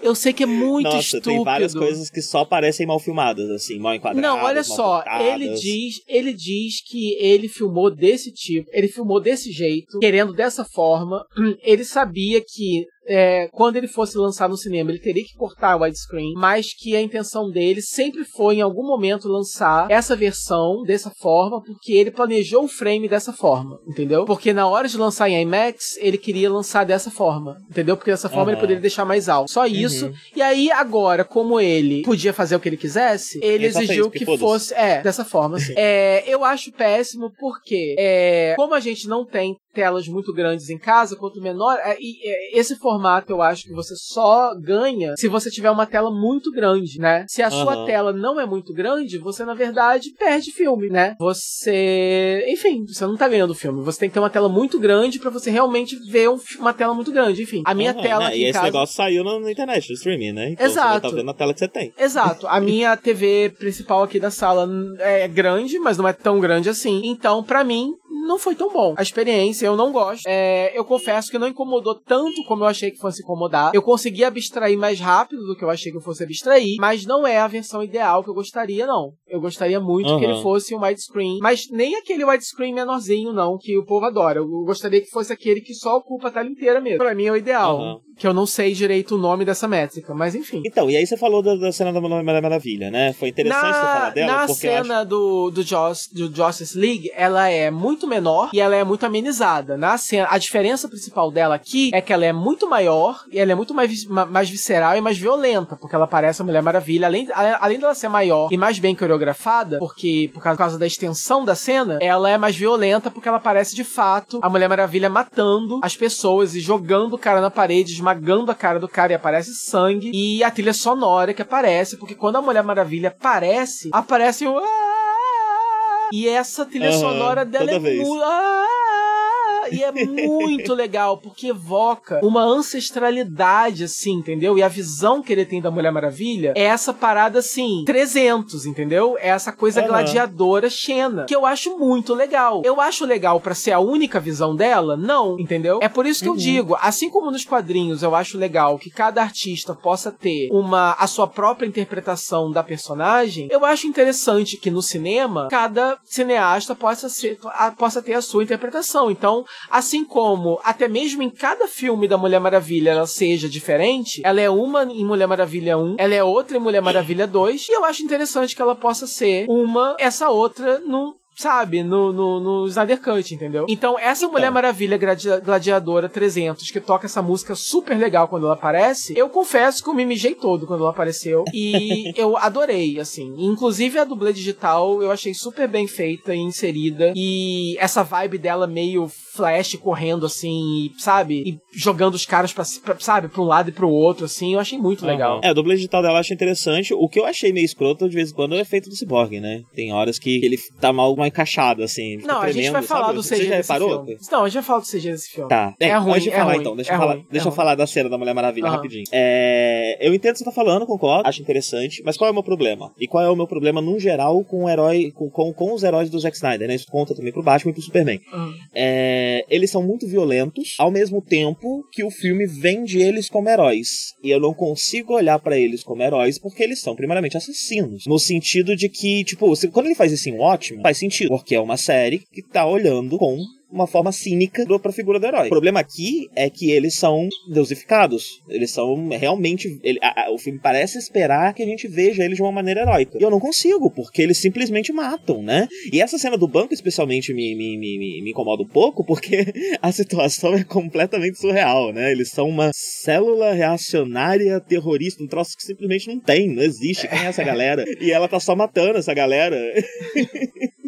Eu sei que é muito Nossa, estúpido. tem várias coisas que só parecem mal filmadas, assim, mal enquadradas. Não, olha só, cortadas. ele diz, ele diz que ele filmou desse tipo, ele filmou desse jeito, querendo dessa forma. *clears throat* Ele sabia que é, quando ele fosse lançar no cinema, ele teria que cortar o widescreen, mas que a intenção dele sempre foi, em algum momento, lançar essa versão dessa forma, porque ele planejou o frame dessa forma, entendeu? Porque na hora de lançar em IMAX, ele queria lançar dessa forma, entendeu? Porque dessa forma ele Aham. poderia deixar mais alto. Só isso. E aí, agora, como ele podia fazer o que ele quisesse, ele Ele exigiu fez, que fosse. É, dessa forma, assim. *laughs* é, eu acho péssimo porque, é, como a gente não tem telas muito grandes em casa, quanto menor, é, e, é, esse formato eu acho que você só ganha se você tiver uma tela muito grande, né? Se a sua tela não é muito grande, você na verdade perde filme, né? Você, enfim, você não tá ganhando filme. Você tem que ter uma tela muito grande pra você realmente ver um uma tela muito grande. Enfim, a minha Aham, tela né? E esse casa... negócio saiu na, internet, no streaming, né? Então Exato. você tá vendo a tela que você tem. Exato. A minha TV principal aqui da sala é grande, mas não é tão grande assim. Então, pra mim, não foi tão bom. A experiência eu não gosto. É, eu confesso que não incomodou tanto como eu achei que fosse incomodar. Eu consegui abstrair mais rápido do que eu achei que eu fosse abstrair, mas não é a versão ideal que eu gostaria, não. Eu gostaria muito que Aham. ele fosse um widescreen, mas nem aquele widescreen menorzinho, não, que o povo adora. Eu gostaria que fosse aquele que só ocupa a tela inteira mesmo. Pra mim é o ideal. Aham. Que eu não sei direito o nome dessa métrica, mas enfim. Então, e aí você falou da, da cena da Mulher Maravilha, né? Foi interessante você falar dela, na eu acho... cena do, do, Joss, do Justice League, ela é muito menor e ela é muito amenizada. Na cena, a diferença principal dela aqui é que ela é muito maior e ela é muito mais, mais visceral e mais violenta, porque ela parece a Mulher Maravilha. Além, além dela ser maior e mais bem coreografada, porque por causa, da extensão da cena, ela é mais violenta porque ela parece de fato a Mulher Maravilha matando as pessoas e jogando o cara na parede, esmagando a cara do cara e aparece sangue. E a trilha sonora que aparece, porque quando a Mulher Maravilha aparece, aparece um. "Ah!" E essa trilha Aham, sonora dela é vez. muito. E é muito legal, porque evoca uma ancestralidade, assim, entendeu? E a visão que ele tem da Mulher Maravilha é essa parada, assim, 300, entendeu? É essa coisa Aham. gladiadora Xena, que eu acho muito legal. Eu acho legal pra ser a única visão dela? Não, entendeu? É por isso que eu digo, assim como nos quadrinhos eu acho legal que cada artista possa ter uma a sua própria interpretação da personagem, eu acho interessante que no cinema cada cineasta possa ser a- possa ter a sua interpretação. Então, assim como até mesmo em cada filme da Mulher Maravilha ela seja diferente, ela é uma em Mulher Maravilha 1, ela é outra em Mulher Maravilha 2, e eu acho interessante que ela possa ser uma essa outra num sabe, no, no, no Snyder Cut, entendeu? Então, essa Então. Mulher Maravilha Gladi- Gladiadora 300, que toca essa música super legal quando ela aparece, eu confesso que eu me mijei todo quando ela apareceu. E *laughs* eu adorei, assim. Inclusive a dublê digital eu achei super bem feita e inserida. E essa vibe dela meio flash correndo, assim, e, sabe? E jogando os caras pra, pra, sabe, pra um lado e pro outro, assim, eu achei muito legal. É, a dublê digital dela eu acho interessante. O que eu achei meio escroto de vez em quando é o efeito do Cyborg, né? Tem horas que ele tá mal, mal encaixado, assim. Não, a gente tremendo, vai falar sabe? do Você CG já desse reparou? Não, a gente vai falar do CG desse filme. Tá. É ruim, Antes de é falar ruim, então, deixa, é eu, falar, ruim, deixa é eu falar da cena da Mulher Maravilha Aham. rapidinho. É, eu entendo o que você tá falando, concordo, acho interessante, mas qual é o meu problema? E qual é o meu problema, num geral, com o herói, com, com, com os heróis do Zack Snyder, né? Isso conta também pro Batman e pro Superman. Hum. É, eles são muito violentos, ao mesmo tempo que o filme vende eles como heróis. E eu não consigo olhar pra eles como heróis porque eles são, primeiramente, assassinos. No sentido de que, tipo, você- quando ele faz isso em ótimo, faz sentido. Porque é uma série que tá olhando com uma forma cínica do- pra figura do herói. O problema aqui é que eles são deusificados. Eles são realmente. ele- a- a- o filme parece esperar que a gente veja eles de uma maneira heróica. E eu não consigo, porque eles simplesmente matam, né? E essa cena do banco, especialmente, me, me, me, me- me incomoda um pouco, porque *laughs* a situação é completamente surreal, né? Eles são uma célula reacionária terrorista, um troço que simplesmente não tem, não existe. Quem é essa galera? E ela tá só matando essa galera. *laughs*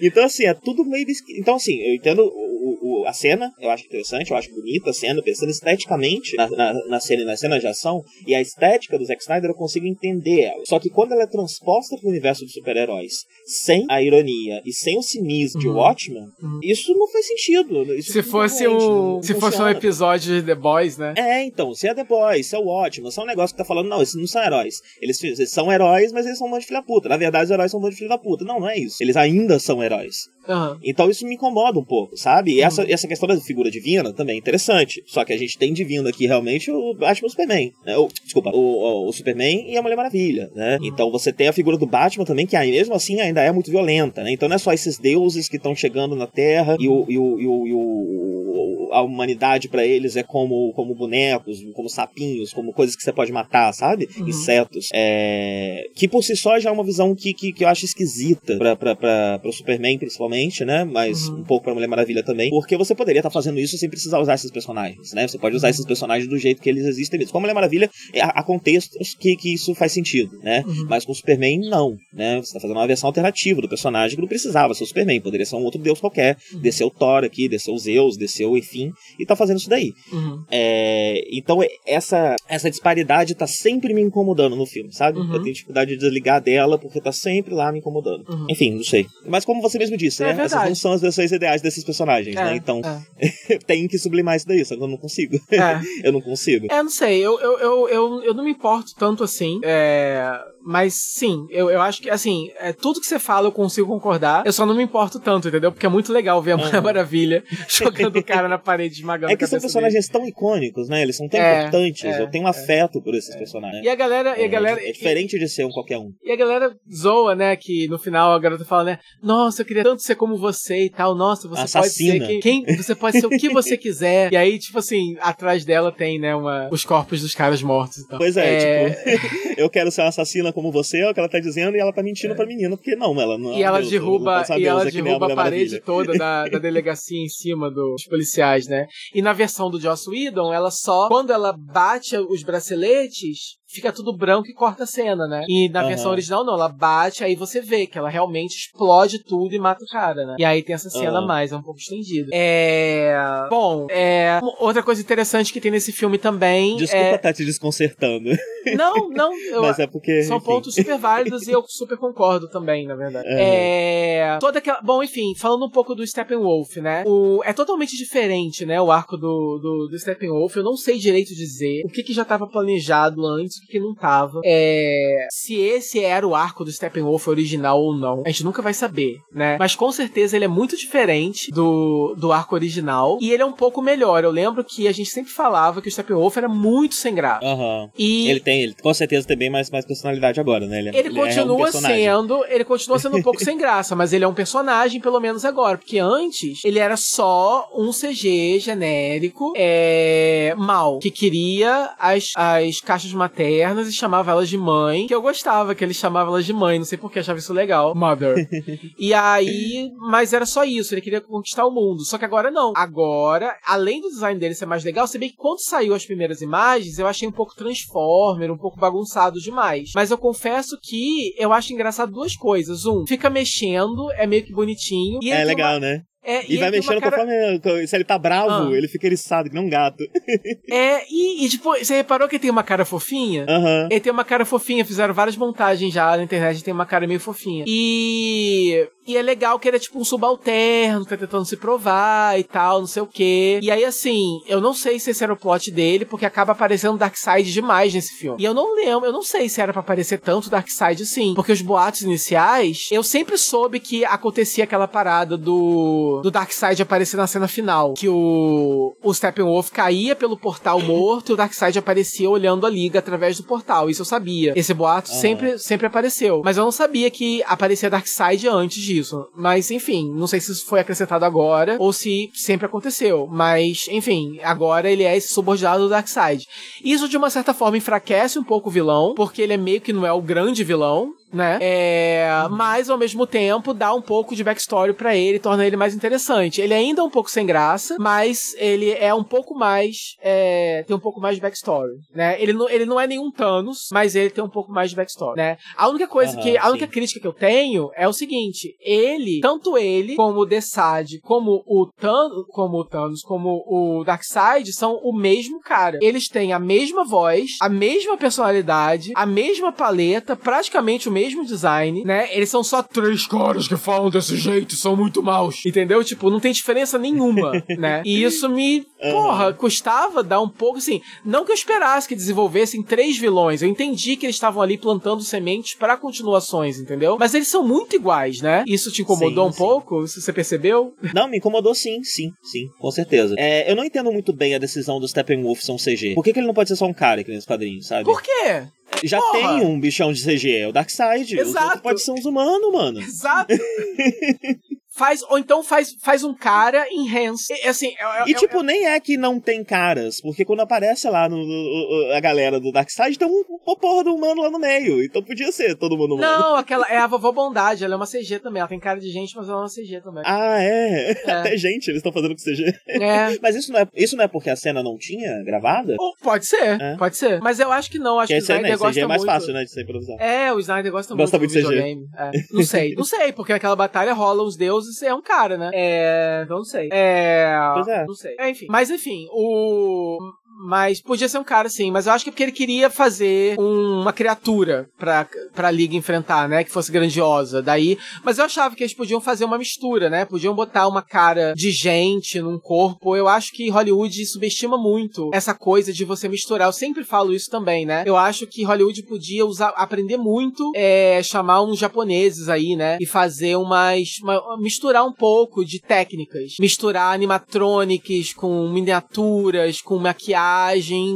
Então, assim, é tudo meio. Então, assim, eu entendo o, o- a cena, eu acho interessante, eu acho bonita a cena, pensando esteticamente na, na, na cena e na cena de ação, e a estética do Zack Snyder eu consigo entender ela. Só que quando ela é transposta pro universo dos super-heróis, sem a ironia e sem o cinismo de Uhum. Watchmen, Uhum. isso não faz sentido. Isso Se fosse um, não se fosse um episódio de The Boys, né? É, então, se é The Boys, se é o Watchmen, se é um negócio que tá falando, não, esses não são heróis. Eles, eles são heróis, mas eles são um monte de filha da puta. Na verdade, os heróis são um monte de filha da puta. Não, não é isso. Eles ainda são heróis. Aham. Então isso me incomoda um pouco, sabe? E Uhum. essa, essa questão da figura divina também é interessante. Só que a gente tem divino aqui realmente o Batman e o Superman. Né? O, desculpa, o, o, Superman e a Mulher Maravilha, né? Então você tem a figura do Batman também, que aí, mesmo assim ainda é muito violenta, né? Então não é só esses deuses que estão chegando na Terra e o, e o, e o, e o- a humanidade pra eles é como, como bonecos, como sapinhos, como coisas que você pode matar, sabe? Uhum. Insetos. É, que por si só já é uma visão que, que, que eu acho esquisita pra, pra, pra, pro Superman, principalmente, né? Mas Uhum. um pouco pra Mulher Maravilha também. Porque você poderia estar fazendo isso sem precisar usar esses personagens, né? Você pode usar esses personagens do jeito que eles existem mesmo. Com a Mulher Maravilha, é, há há contextos que, que isso faz sentido, né? Uhum. Mas com o Superman, não, né? Você tá fazendo uma versão alternativa do personagem que não precisava ser o Superman, poderia ser um outro deus qualquer. Desceu o Thor aqui, desceu o Zeus, desceu, enfim, e tá fazendo isso daí. Uhum. É, então, é- essa, essa disparidade tá sempre me incomodando no filme, sabe? Uhum. Eu tenho dificuldade de desligar dela porque tá sempre lá me incomodando. Uhum. Enfim, não sei. Mas como você mesmo disse, É né? Essas não são as versões ideais desses personagens, É, né? Então, é. *laughs* tem que sublimar isso daí, só que eu não consigo. É. *laughs* eu não consigo. É, não sei, eu, eu, eu, eu, eu não me importo tanto assim. É, mas sim, eu, eu acho que, assim, é, tudo que você fala eu consigo concordar. Eu só não me importo tanto, entendeu? Porque é muito legal ver a Mulher Uhum. Maravilha *laughs* jogando o cara na parede, esmagando É que são personagens tão icônicos, né? Eles são tão É, importantes. é, eu tenho um afeto por esses personagens. dele. E a galera, e a É, galera. é diferente de ser um qualquer um. E a galera zoa, né? Que no final a garota fala, né? Nossa, eu queria tanto ser como você e tal. Nossa, você Assassina. pode ser quem, quem- Você pode ser o que você quiser. E aí, tipo assim, atrás dela tem, né, uma, os corpos dos caras mortos e tal. Pois é, tipo, *laughs* eu quero ser uma como você, é o que ela tá dizendo, e ela tá mentindo pra menina, porque não, ela não. é E ela Deus, derruba, e Deus, ela é a derruba a Mulher parede toda da, da *laughs* delegacia em cima dos policiais, né? E na versão do Joss Whedon, ela só, quando ela bate os braceletes, fica tudo branco e corta a cena, né? E na Aham. versão original, não, ela bate, aí você vê que ela realmente explode tudo e mata o cara, né? E aí tem essa cena Aham. mais, é um pouco estendida. É. Bom, é. Outra coisa interessante que tem nesse filme também. Desculpa é... estar te desconcertando, *laughs* Não, não, *laughs* eu, mas é porque. são enfim. pontos super válidos e eu *laughs* super concordo também, na verdade. É. Toda aquela. Bom, enfim, falando um pouco do Steppenwolf, né? O... É totalmente diferente, né? O arco do, do, do Steppenwolf. Eu não sei direito dizer o que, que já estava planejado antes, que, não tava. É. Se esse era o arco do Steppenwolf original ou não, a gente nunca vai saber, né? Mas com certeza ele é muito diferente do, do arco original. E ele é um pouco melhor. Eu lembro que a gente sempre falava que o Steppenwolf era muito sem graça. Aham. E Ele tem, ele com certeza tem bem mais, mais personalidade agora, né? Ele é um continua personagem. sendo, ele continua sendo um pouco *laughs* sem graça, mas ele é um personagem pelo menos agora, porque antes ele era só um CG genérico, é, mal, que queria as, as caixas de matéria paternas e chamava elas de mãe, que eu gostava que ele chamava elas de mãe, não sei por que achava isso legal. Mother. *laughs* e aí, mas era só isso, ele queria conquistar o mundo. Só que agora não. Agora, além do design dele ser mais legal, se bem que quando saiu as primeiras imagens, eu achei um pouco Transformer, um pouco bagunçado demais. Mas eu confesso que eu acho engraçado duas coisas. Um, fica mexendo, é meio que bonitinho. E É legal, uma- né? É, E, vai tem uma mexendo cara- conforme. Se ele tá bravo, Ah. ele fica eriçado, que nem um gato. *laughs* É, e, e tipo, você reparou que ele tem uma cara fofinha? Aham. Ele tem uma cara fofinha, fizeram várias montagens já na internet, tem uma cara meio fofinha. E. E é legal que ele é tipo um subalterno, tá tentando se provar e tal, não sei o quê. E aí, assim, eu não sei se esse era o plot dele, porque acaba aparecendo Darkseid demais nesse filme. E eu não lembro, eu não sei se era pra aparecer tanto Darkseid assim. Porque os boatos iniciais, eu sempre soube que acontecia aquela parada do. do Darkseid aparecer na cena final. Que o. o Steppenwolf caía pelo portal morto e o Darkseid aparecia olhando a liga através do portal. Isso eu sabia. Esse boato Aham. sempre, sempre apareceu. Mas eu não sabia que aparecia Darkseid antes disso. Mas, enfim, não sei se isso foi acrescentado agora ou se sempre aconteceu. Mas, enfim, agora ele é esse subordinado do Darkseid. Isso, de uma certa forma, enfraquece um pouco o vilão, porque ele é meio que não é o grande vilão. Né? É, mas ao mesmo tempo dá um pouco de backstory pra ele, torna ele mais interessante. Ele ainda é um pouco sem graça, mas ele é um pouco mais é, tem um pouco mais de backstory, né? Ele não, ele não é nenhum Thanos, mas ele tem um pouco mais de backstory, né? A única coisa Aham, que a única crítica que eu tenho é o seguinte, ele, tanto ele como o Desad, como o Thanos, como o Thanos, como o Darkseid são o mesmo cara. Eles têm a mesma voz, a mesma personalidade, a mesma paleta, praticamente o mesmo design, né? Eles são só três caras que falam desse jeito são muito maus. Entendeu? Tipo, não tem diferença nenhuma, *laughs* né? E isso me, porra, custava dar um pouco assim. Não que eu esperasse que desenvolvessem três vilões. Eu entendi que eles estavam ali plantando sementes pra continuações, entendeu? Mas eles são muito iguais, né? Isso te incomodou Sim, um sim. pouco? Você percebeu? Não, me incomodou sim, sim, sim, com certeza. É, eu não entendo muito bem a decisão do Steppenwolf ser um CG. Por que, que ele não pode ser só um cara que nem nos quadrinhos, sabe? Por quê? Já Porra! tem um bichão de CG, é o Darkseid. Os Exato. outros pode ser uns humanos, mano. Exato. *laughs* faz, ou então faz, faz um cara enhance. E, assim, é, é- E é- tipo, nem é que não tem caras, porque quando aparece lá no, no- a galera do Darkseid, tem um, uma porra do humano lá no meio. Então podia ser todo mundo humano. Não, aquela é a vovó Bondade, ela é uma CG também. Ela tem cara de gente, mas ela é uma CG também. Ah, é? É. *laughs* Até gente, eles estão fazendo com CG. É. *laughs* Mas isso não, é, isso não é porque a cena não tinha gravada? Ou pode ser, É. pode ser. Mas eu acho que não, acho Que que, é o Snyder né? gosta CG é mais muito. fácil, né, de ser improvisado. É, o Snyder gosta, Gosta muito, muito de CG. videogame. É. Não sei, não sei, porque naquela batalha rola os deuses e é um cara, né? É. Então não sei. É. Pois é. Não sei. É, enfim. Mas enfim, o. Mas podia ser um cara, sim. Mas eu acho que é porque ele queria fazer um- uma criatura pra, pra Liga enfrentar, né? Que fosse grandiosa. Daí. Mas eu achava que eles podiam fazer uma mistura, né? Podiam botar uma cara de gente num corpo. Eu acho que Hollywood subestima muito essa coisa de você misturar. Eu sempre falo isso também, né? Eu acho que Hollywood podia usar, aprender muito, é, chamar uns japoneses aí, né? E fazer umas. uma- misturar um pouco de técnicas. Misturar animatronics com miniaturas, com maquiagem,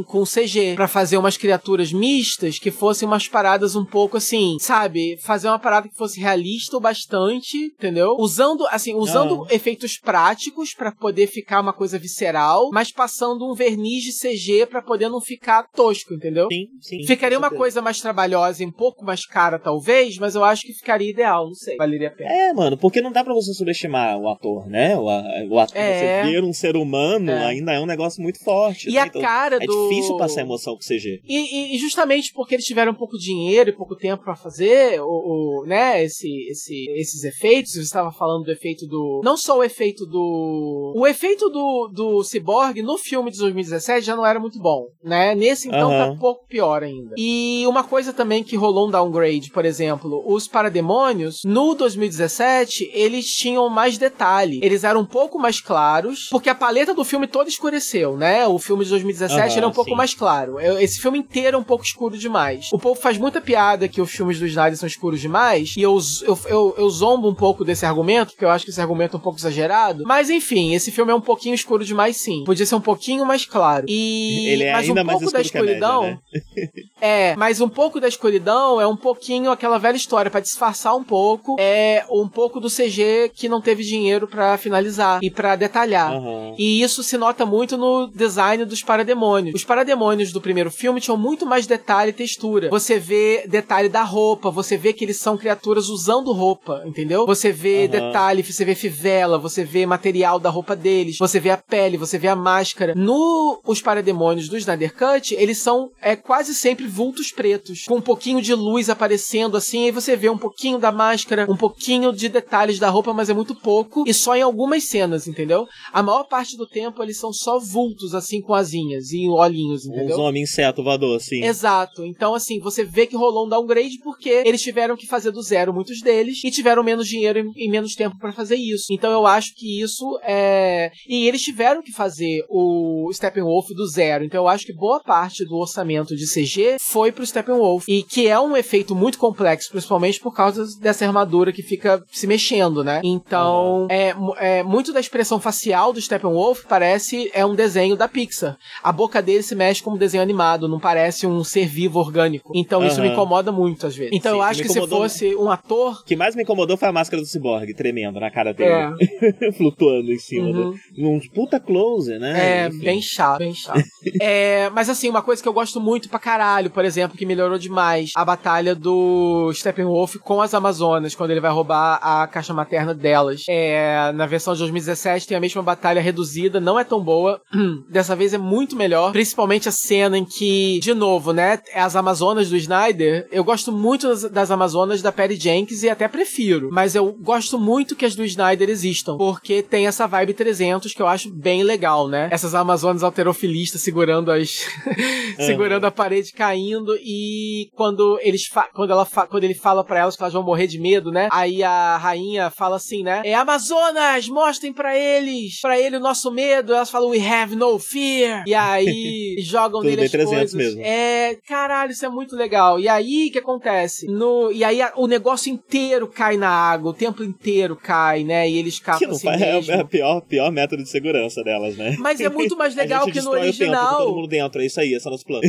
com CG. Pra fazer umas criaturas mistas que fossem umas paradas um pouco assim, sabe? Fazer uma parada que fosse realista o bastante, entendeu? Usando, assim, usando Ah. efeitos práticos pra poder ficar uma coisa visceral, mas passando um verniz de CG pra poder não ficar tosco, entendeu? Sim, sim. Ficaria uma coisa mais trabalhosa e um pouco mais cara, talvez, mas eu acho que ficaria ideal, não sei. Valeria a pena. É, mano, porque não dá pra você subestimar o ator, né? O ator, É. você ver um ser humano É. ainda é um negócio muito forte. E né? a Então, cara é do. difícil passar emoção com CG. E, e- justamente porque eles tiveram pouco dinheiro e pouco tempo pra fazer o, o- né, esse, esse, esses efeitos, você estava falando do efeito do. Não só o efeito do. O efeito do, do Cyborg no filme de 2017 já não era muito bom, né? Nesse então tá Aham. um pouco pior ainda. E uma coisa também que rolou um downgrade, por exemplo, os parademônios, no 2017, eles tinham mais detalhe. Eles eram um pouco mais claros, porque a paleta do filme toda escureceu, né? O filme de 2017 Aham, ele é um pouco sim. mais claro. Esse filme inteiro é um pouco escuro demais. O povo faz muita piada que os filmes do Snyder são escuros demais, e eu, eu, eu, eu zombo um pouco desse argumento, porque eu acho que esse argumento é um pouco exagerado. Mas enfim, esse filme é um pouquinho escuro demais, sim. Podia ser um pouquinho mais claro. E Ele é mas ainda um mais pouco da escuro que a média, escuridão. né? *laughs* É, mas um pouco da escuridão é um pouquinho aquela velha história pra disfarçar um pouco, é um pouco do CG que não teve dinheiro pra finalizar e pra detalhar. Aham. E isso se nota muito no design dos parademônios. Os parademônios do primeiro filme tinham muito mais detalhe e textura. Você vê detalhe da roupa, você vê que eles são criaturas usando roupa, entendeu? Você vê Aham. detalhe, você vê fivela, você vê material da roupa deles, você vê a pele, você vê a máscara. No Os Parademônios do Snyder Cut, eles são é, quase sempre vultos pretos, com um pouquinho de luz aparecendo assim, aí você vê um pouquinho da máscara, um pouquinho de detalhes da roupa, mas é muito pouco, e só em algumas cenas, entendeu? A maior parte do tempo eles são só vultos, assim, com asinhas e olhinhos, entendeu? Uns homens inseto voador, assim. Exato. Então, assim, você vê que rolou um downgrade porque eles tiveram que fazer do zero muitos deles e tiveram menos dinheiro e, menos tempo pra fazer isso. Então, eu acho que isso é. E eles tiveram que fazer o Steppenwolf do zero. Então, eu acho que boa parte do orçamento de CG foi pro Steppenwolf. E que é um efeito muito complexo, principalmente por causa dessa armadura que fica se mexendo, né? Então, é, mu- é muito da expressão facial do Steppenwolf parece é um desenho da Pixar. A boca dele se mexe como desenho animado, não parece um ser vivo orgânico. Então isso me incomoda muito às vezes. Então Sim, eu acho que se fosse um ator. O que mais me incomodou foi a máscara do Cyborg, tremendo na cara dele. É, *laughs* Flutuando em cima. Uhum. Do, num puta close, né? é Enfim. bem chato, bem chato. *laughs* é, mas assim, uma coisa que eu gosto muito pra caralho, por exemplo, que melhorou demais, a batalha do Steppenwolf com as Amazonas, quando ele vai roubar a caixa materna delas. É, na versão de 2017 tem a mesma batalha reduzida, não é tão boa. *clears throat* Dessa vez é muito melhor, principalmente a cena em que, de novo, né, as Amazonas do Snyder, eu gosto muito das, das Amazonas da Perry Jenkins e até prefiro, mas eu gosto muito que as do Snyder existam, porque tem essa vibe 300 que eu acho bem legal, né? Essas Amazonas alterofilistas segurando as *laughs* segurando a parede caindo e quando eles quando ela quando ele fala pra elas que elas vão morrer de medo, né? Aí a rainha fala assim, né? É Amazonas, mostrem pra eles, pra ele o nosso medo. Elas falam we have no fear. E aí jogam *laughs* Tudo nele as 300 coisas. mesmo. É, caralho, isso é muito legal. E aí o que acontece? No e aí a- o negócio inteiro cai na água, o templo inteiro cai, né? E eles não assim faz, é mesmo. é o pior, pior método de segurança delas, né? Mas é muito *laughs* mais legal que no destrói o templo com original. todo mundo dentro, é isso aí, esse é o nosso plano.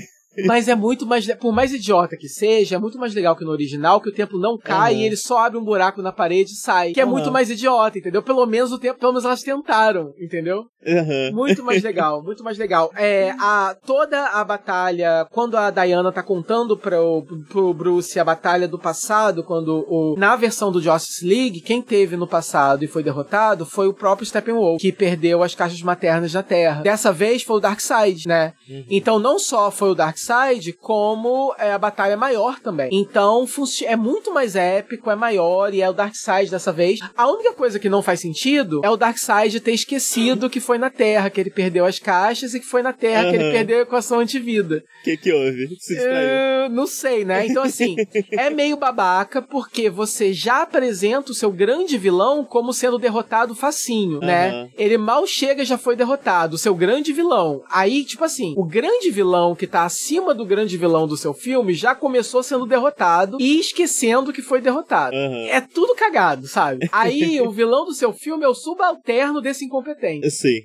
Mas é muito mais. Por mais idiota que seja, é muito mais legal que no original, que o templo não cai Aham. e ele só abre um buraco na parede e sai. Que é Aham. muito mais idiota, entendeu? Pelo menos o tempo, pelo menos elas tentaram, entendeu? Aham. Muito mais legal, *laughs* muito mais legal. É, a, toda a batalha, quando a Diana tá contando pro, pro Bruce a batalha do passado, quando o, na versão do Justice League, quem teve no passado e foi derrotado foi o próprio Steppenwolf, que perdeu as caixas maternas da Terra. Dessa vez foi o Darkseid, né? Então não só foi o Darkseid, como é, a batalha maior também. Então é muito mais épico, é maior e é o Darkseid dessa vez. A única coisa que não faz sentido é o Darkseid ter esquecido que foi na Terra que ele perdeu as caixas e que foi na Terra que ele perdeu a equação antivida. O que que houve? Se distraiu. É, não sei, né? Então, assim, é meio babaca porque você já apresenta o seu grande vilão como sendo derrotado facinho, né? Aham. Ele mal chega e já foi derrotado, o seu grande vilão. Aí, tipo assim, o grande vilão que tá acima do grande vilão do seu filme já começou sendo derrotado e esquecendo que foi derrotado. Aham. É tudo cagado, sabe? *laughs* Aí, o vilão do seu filme é o subalterno desse incompetente Sim.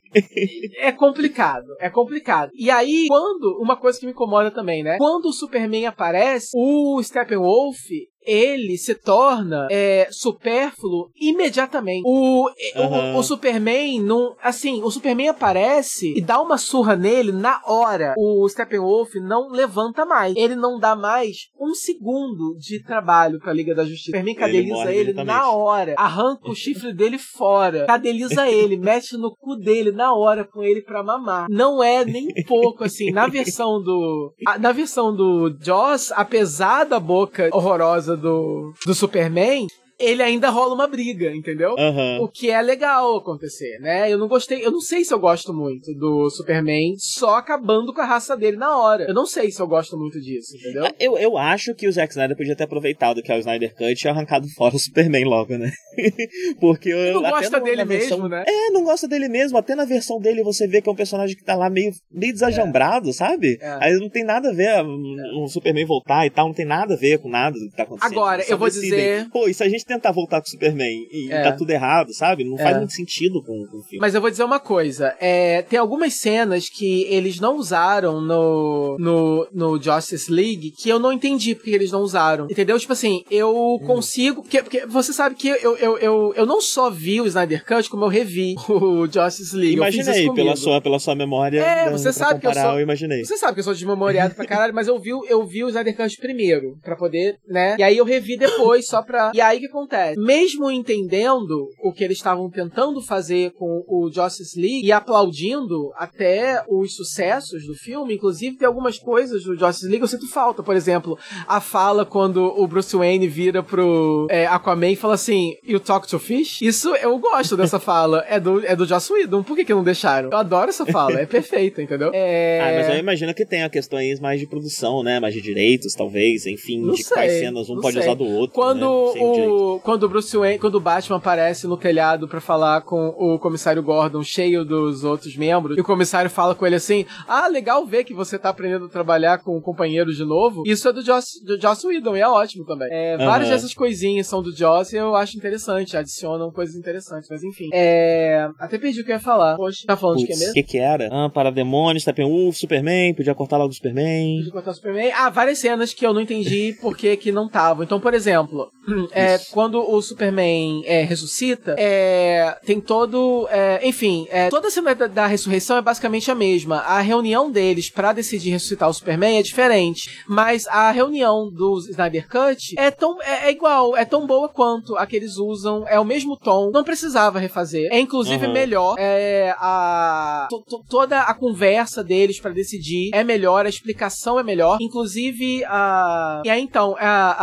é complicado, é complicado. E aí, quando, uma coisa que me incomoda também, né? Quando o Superman aparece, o Steppenwolf, ele se torna é, supérfluo imediatamente. O, o- Aham. o, Superman não. Assim, o Superman aparece e dá uma surra nele na hora. O Steppenwolf não levanta mais. Ele não dá mais um segundo de trabalho pra Liga da Justiça. O Superman cadeliza ele imediatamente. na hora. Arranca o chifre dele fora. Cadeliza ele, *laughs* mete no cu dele na hora com ele pra mamar. Não é nem pouco assim. Na versão do. a- Na versão do Joss, apesar da boca horrorosa do, do Superman. Ele ainda rola uma briga, entendeu? Aham. O que é legal acontecer, né? Eu não gostei, eu não sei se eu gosto muito do Superman só acabando com a raça dele na hora. Eu não sei se eu gosto muito disso, entendeu? Eu, eu acho que o Zack Snyder podia ter aproveitado que é o Snyder Cut e arrancado fora o Superman logo, né? *laughs* Porque eu, não gosta no- dele versão- mesmo, né? É, não gosta dele mesmo. Até na versão dele você vê que é um personagem que tá lá meio, meio desajambrado, sabe? É. Aí não tem nada a ver um, um Superman voltar e tal, não tem nada a ver com nada do que tá acontecendo. Agora, eu vou decidem, dizer- Pô, e se a gente tentar voltar com o Superman e É. tá tudo errado, sabe? Não É. faz muito sentido com, com o filme. Mas eu vou dizer uma coisa. É, tem algumas cenas que eles não usaram no, no, no Justice League que eu não entendi porque eles não usaram. Entendeu? Tipo assim, eu Hum. consigo. Porque, porque você sabe que eu, eu, eu, eu não só vi o Snyder Cut, como eu revi *laughs* o Justice League. Imaginei, pela sua, pela sua memória. É, né, você sabe que eu comparar, sou- eu imaginei. Você sabe que eu sou desmemoriado pra caralho, mas eu vi, eu vi o Snyder Cut primeiro, pra poder, né? E aí eu revi depois, só pra. E aí o que acontece? Mesmo entendendo o que eles estavam tentando fazer com o Justice League e aplaudindo até os sucessos do filme, inclusive tem algumas coisas do Justice League que eu sinto falta. Por exemplo, a fala quando o Bruce Wayne vira pro é, Aquaman e fala assim: You talk to fish? Isso eu gosto dessa *laughs* fala. É do, é do Joss Whedon. Por que, que não deixaram? Eu adoro essa fala. É perfeita, entendeu? É... *laughs* Ah, mas eu imagino que tenha questões mais de produção, né? Mais de direitos, talvez, enfim, Não de quais sei, cenas um pode sei. usar do outro. Quando né? Direito. O, quando o Bruce Wayne, quando o Batman aparece no telhado pra falar com o comissário Gordon, cheio dos outros membros, e o comissário fala com ele assim: Ah, legal ver que você tá aprendendo a trabalhar com companheiros de novo. Isso é do Joss, do Joss Whedon, e é ótimo também. É, Várias Aham. dessas coisinhas são do Joss e eu acho interessante, adicionam coisas interessantes, mas enfim. É, até perdi o que eu ia falar. Poxa, tá falando de quê Putz, mesmo? o que que era? Ah, para demônios, Steppenwolf, Superman, podia cortar logo o Superman. de cortar o Superman. Ah, várias cenas que eu não entendi por que que não estavam. Então, por exemplo, *clears throat* é. Quando o Superman é, ressuscita, é, tem todo. é, enfim, é, toda a cena da, da ressurreição é basicamente a mesma. A reunião deles pra decidir ressuscitar o Superman é diferente. Mas a reunião do Snyder Cut é tão é, é igual, é tão boa quanto a que eles usam, é o mesmo tom. Não precisava refazer. É inclusive Uhum. melhor. É, a, to- to- toda a conversa deles pra decidir é melhor, a explicação é melhor. Inclusive, a. E aí então, a,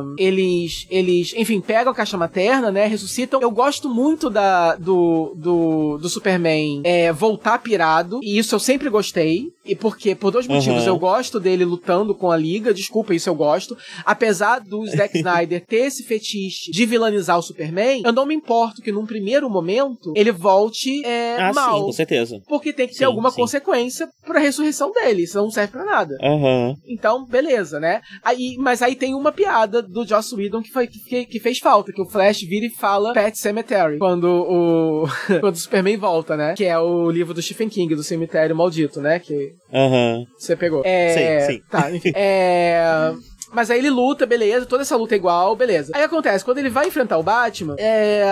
a- eles, eles, enfim, pegam a caixa materna, né? Ressuscitam. Eu gosto muito da, do, do, do Superman é, voltar pirado. E isso eu sempre gostei. E porque, por dois motivos, Uhum. eu gosto dele lutando com a Liga. Desculpa, isso eu gosto. Apesar do Zack *laughs* Snyder ter esse fetiche de vilanizar o Superman, eu não me importo que num primeiro momento ele volte é, Ah, mal. sim, com certeza. Porque tem que ter Sim, alguma sim. consequência pra ressurreição dele, senão não serve pra nada. Aham. Então, beleza, né? Aí, mas aí tem uma piada do Joss Whedon que, foi, que, que fez falta, que o Flash vira e fala Pet Cemetery, quando o, *laughs* quando o Superman volta, né? Que é o livro do Stephen King, do Cemitério Maldito, né? Que Aham. você pegou. É... Sim, sim. Tá, enfim. É... Mas aí ele luta, beleza, toda essa luta é igual, beleza. Aí acontece, quando ele vai enfrentar o Batman, é,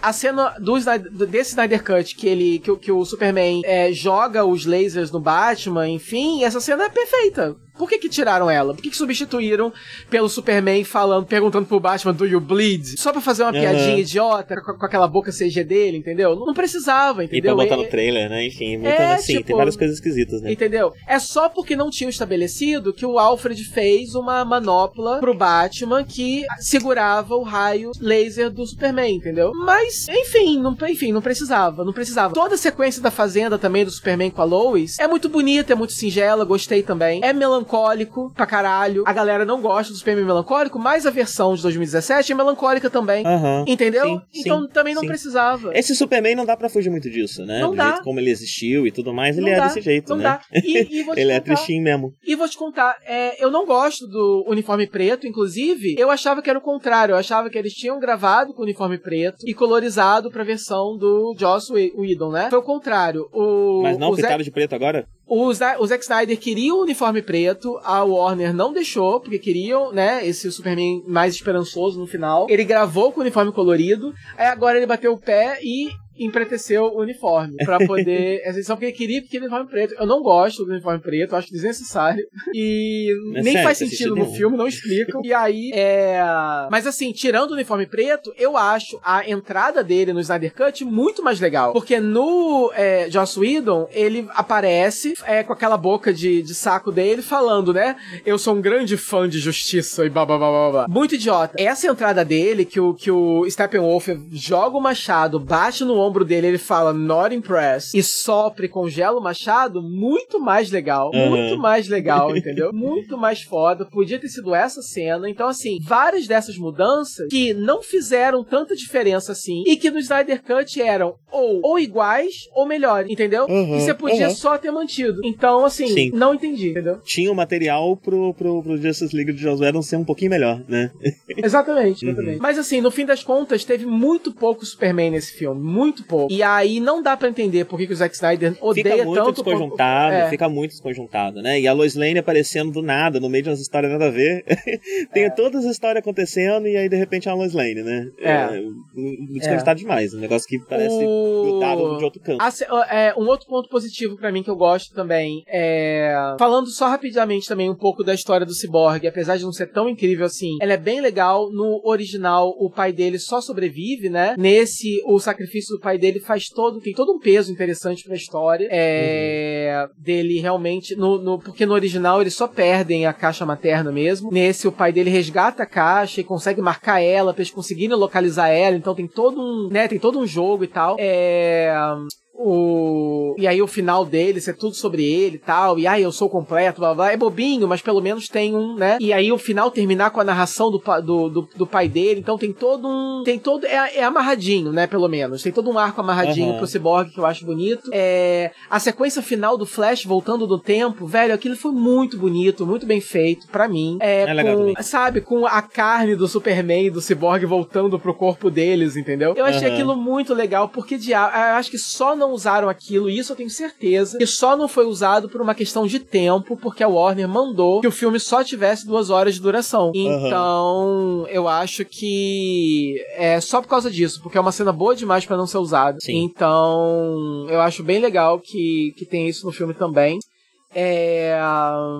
a cena do Snyder- desse Snyder Cut, que ele que, o- que o Superman é, joga os lasers no Batman, enfim, essa cena é perfeita. Por que que tiraram ela? Por que que substituíram pelo Superman falando, perguntando pro Batman, do you bleed? Só pra fazer uma Aham. piadinha idiota com, com aquela boca CG dele, entendeu? Não, precisava, E pra entendeu? botar no trailer, né? Enfim, botando É, assim, tipo, tem várias coisas esquisitas, né? Entendeu? É só porque não tinham estabelecido que o Alfred fez uma manopla pro Batman que segurava o raio laser do Superman, entendeu? Mas, enfim, não, enfim, não precisava, não precisava. Toda a sequência da Fazenda também do Superman com a Lois é muito bonita, é muito singela, gostei também. É melancólico pra caralho. A galera não gosta do Superman melancólico, mas a versão de 2017 é melancólica também. Aham. Entendeu? Sim, então sim, também não sim. precisava. Esse Superman não dá pra fugir muito disso, né? Não Do dá. jeito como ele existiu e tudo mais, ele Não é dá, desse jeito, não né? dá. E, *laughs* e vou te Ele é contar- tristinho mesmo. E vou te contar, é, eu não gosto do uniforme preto, inclusive, eu achava que era o contrário, eu achava que eles tinham gravado com o uniforme preto e colorizado pra versão do Joss Whe- Whedon, né? Foi o contrário. O, Mas não o, pintado Zack, de preto agora? O, Za- o Zack Snyder queria o uniforme preto, a Warner não deixou, porque queriam, né, esse Superman mais esperançoso no final. Ele gravou com o uniforme colorido, aí agora ele bateu o pé e empreteceu o uniforme pra *laughs* poder essa edição porque ele queria porque uniforme preto. Eu não gosto do uniforme preto, eu acho desnecessário e É nem sério, faz sentido no nenhum. filme, não explicam. E aí é, mas assim, tirando o uniforme preto, eu acho a entrada dele no Snyder Cut muito mais legal, porque no é, Joss Whedon ele aparece é, com aquela boca de, de saco dele falando, né? Eu sou um grande fã de justiça e blá blá blá blá, blá. Muito idiota. Essa entrada dele, que o, que o Steppenwolf joga o machado, bate no ombro dele ele fala not impressed e sopra e congela o machado, muito mais legal. Uhum. Muito mais legal, *laughs* entendeu? muito mais foda. Podia ter sido essa cena. Então, assim, várias dessas mudanças que não fizeram tanta diferença assim e que no Snyder Cut eram ou, ou iguais ou melhores, entendeu? Uhum, e você podia uhum. só ter mantido. Então, assim, Sim. não entendi, entendeu? Tinha o material pro, pro, pro Justice League de Joss Whedon ser um pouquinho melhor, né? Exatamente, *laughs* Uhum. exatamente. Mas assim, no fim das contas, teve muito pouco Superman nesse filme. Muito pouco. E aí não dá pra entender por que, que o Zack Snyder odeia Fica muito tanto. desconjuntado, É. fica muito desconjuntado, né? E a Lois Lane aparecendo do nada, no meio de umas histórias nada a ver. *laughs* Tem todas as histórias acontecendo e aí de repente é a Lois Lane, né? É. desconjuntado demais. Um negócio que parece O- grudado de outro canto. É, um outro ponto positivo pra mim que eu gosto também é. Falando só rapidamente também um pouco da história do Cyborg, apesar de não ser tão incrível assim, ela é bem legal. No original, o pai dele só sobrevive, né? Nesse, o sacrifício do pai dele faz todo. tem todo um peso interessante pra história. É. Dele realmente. No, no- porque no original eles só perdem a caixa materna mesmo. Nesse, o pai dele resgata a caixa e consegue marcar ela pra eles conseguirem localizar ela. Então tem todo um. né? Tem todo um jogo e tal. É. O... E aí o final dele, é tudo sobre ele e tal. E aí eu sou completo, blá, blá blá. É bobinho, mas pelo menos tem um, né? E aí o final terminar com a narração do, do, do, do pai dele. Então tem todo um. Tem todo. É, é amarradinho, né? Pelo menos. Tem todo um arco amarradinho Aham. pro Cyborg que eu acho bonito. É... A sequência final do Flash voltando do tempo, velho, aquilo foi muito bonito, muito bem feito pra mim. É, É legal com, sabe, com a carne do Superman e do Cyborg voltando pro corpo deles, entendeu? Eu achei Aham. aquilo muito legal, porque dia- eu acho que só não usaram aquilo, e isso eu tenho certeza, que só não foi usado por uma questão de tempo, porque a Warner mandou que o filme só tivesse duas horas de duração. Então, eu acho que é só por causa disso, porque é uma cena boa demais pra não ser usada. Sim. Então, eu acho bem legal que, que tem isso no filme também. É.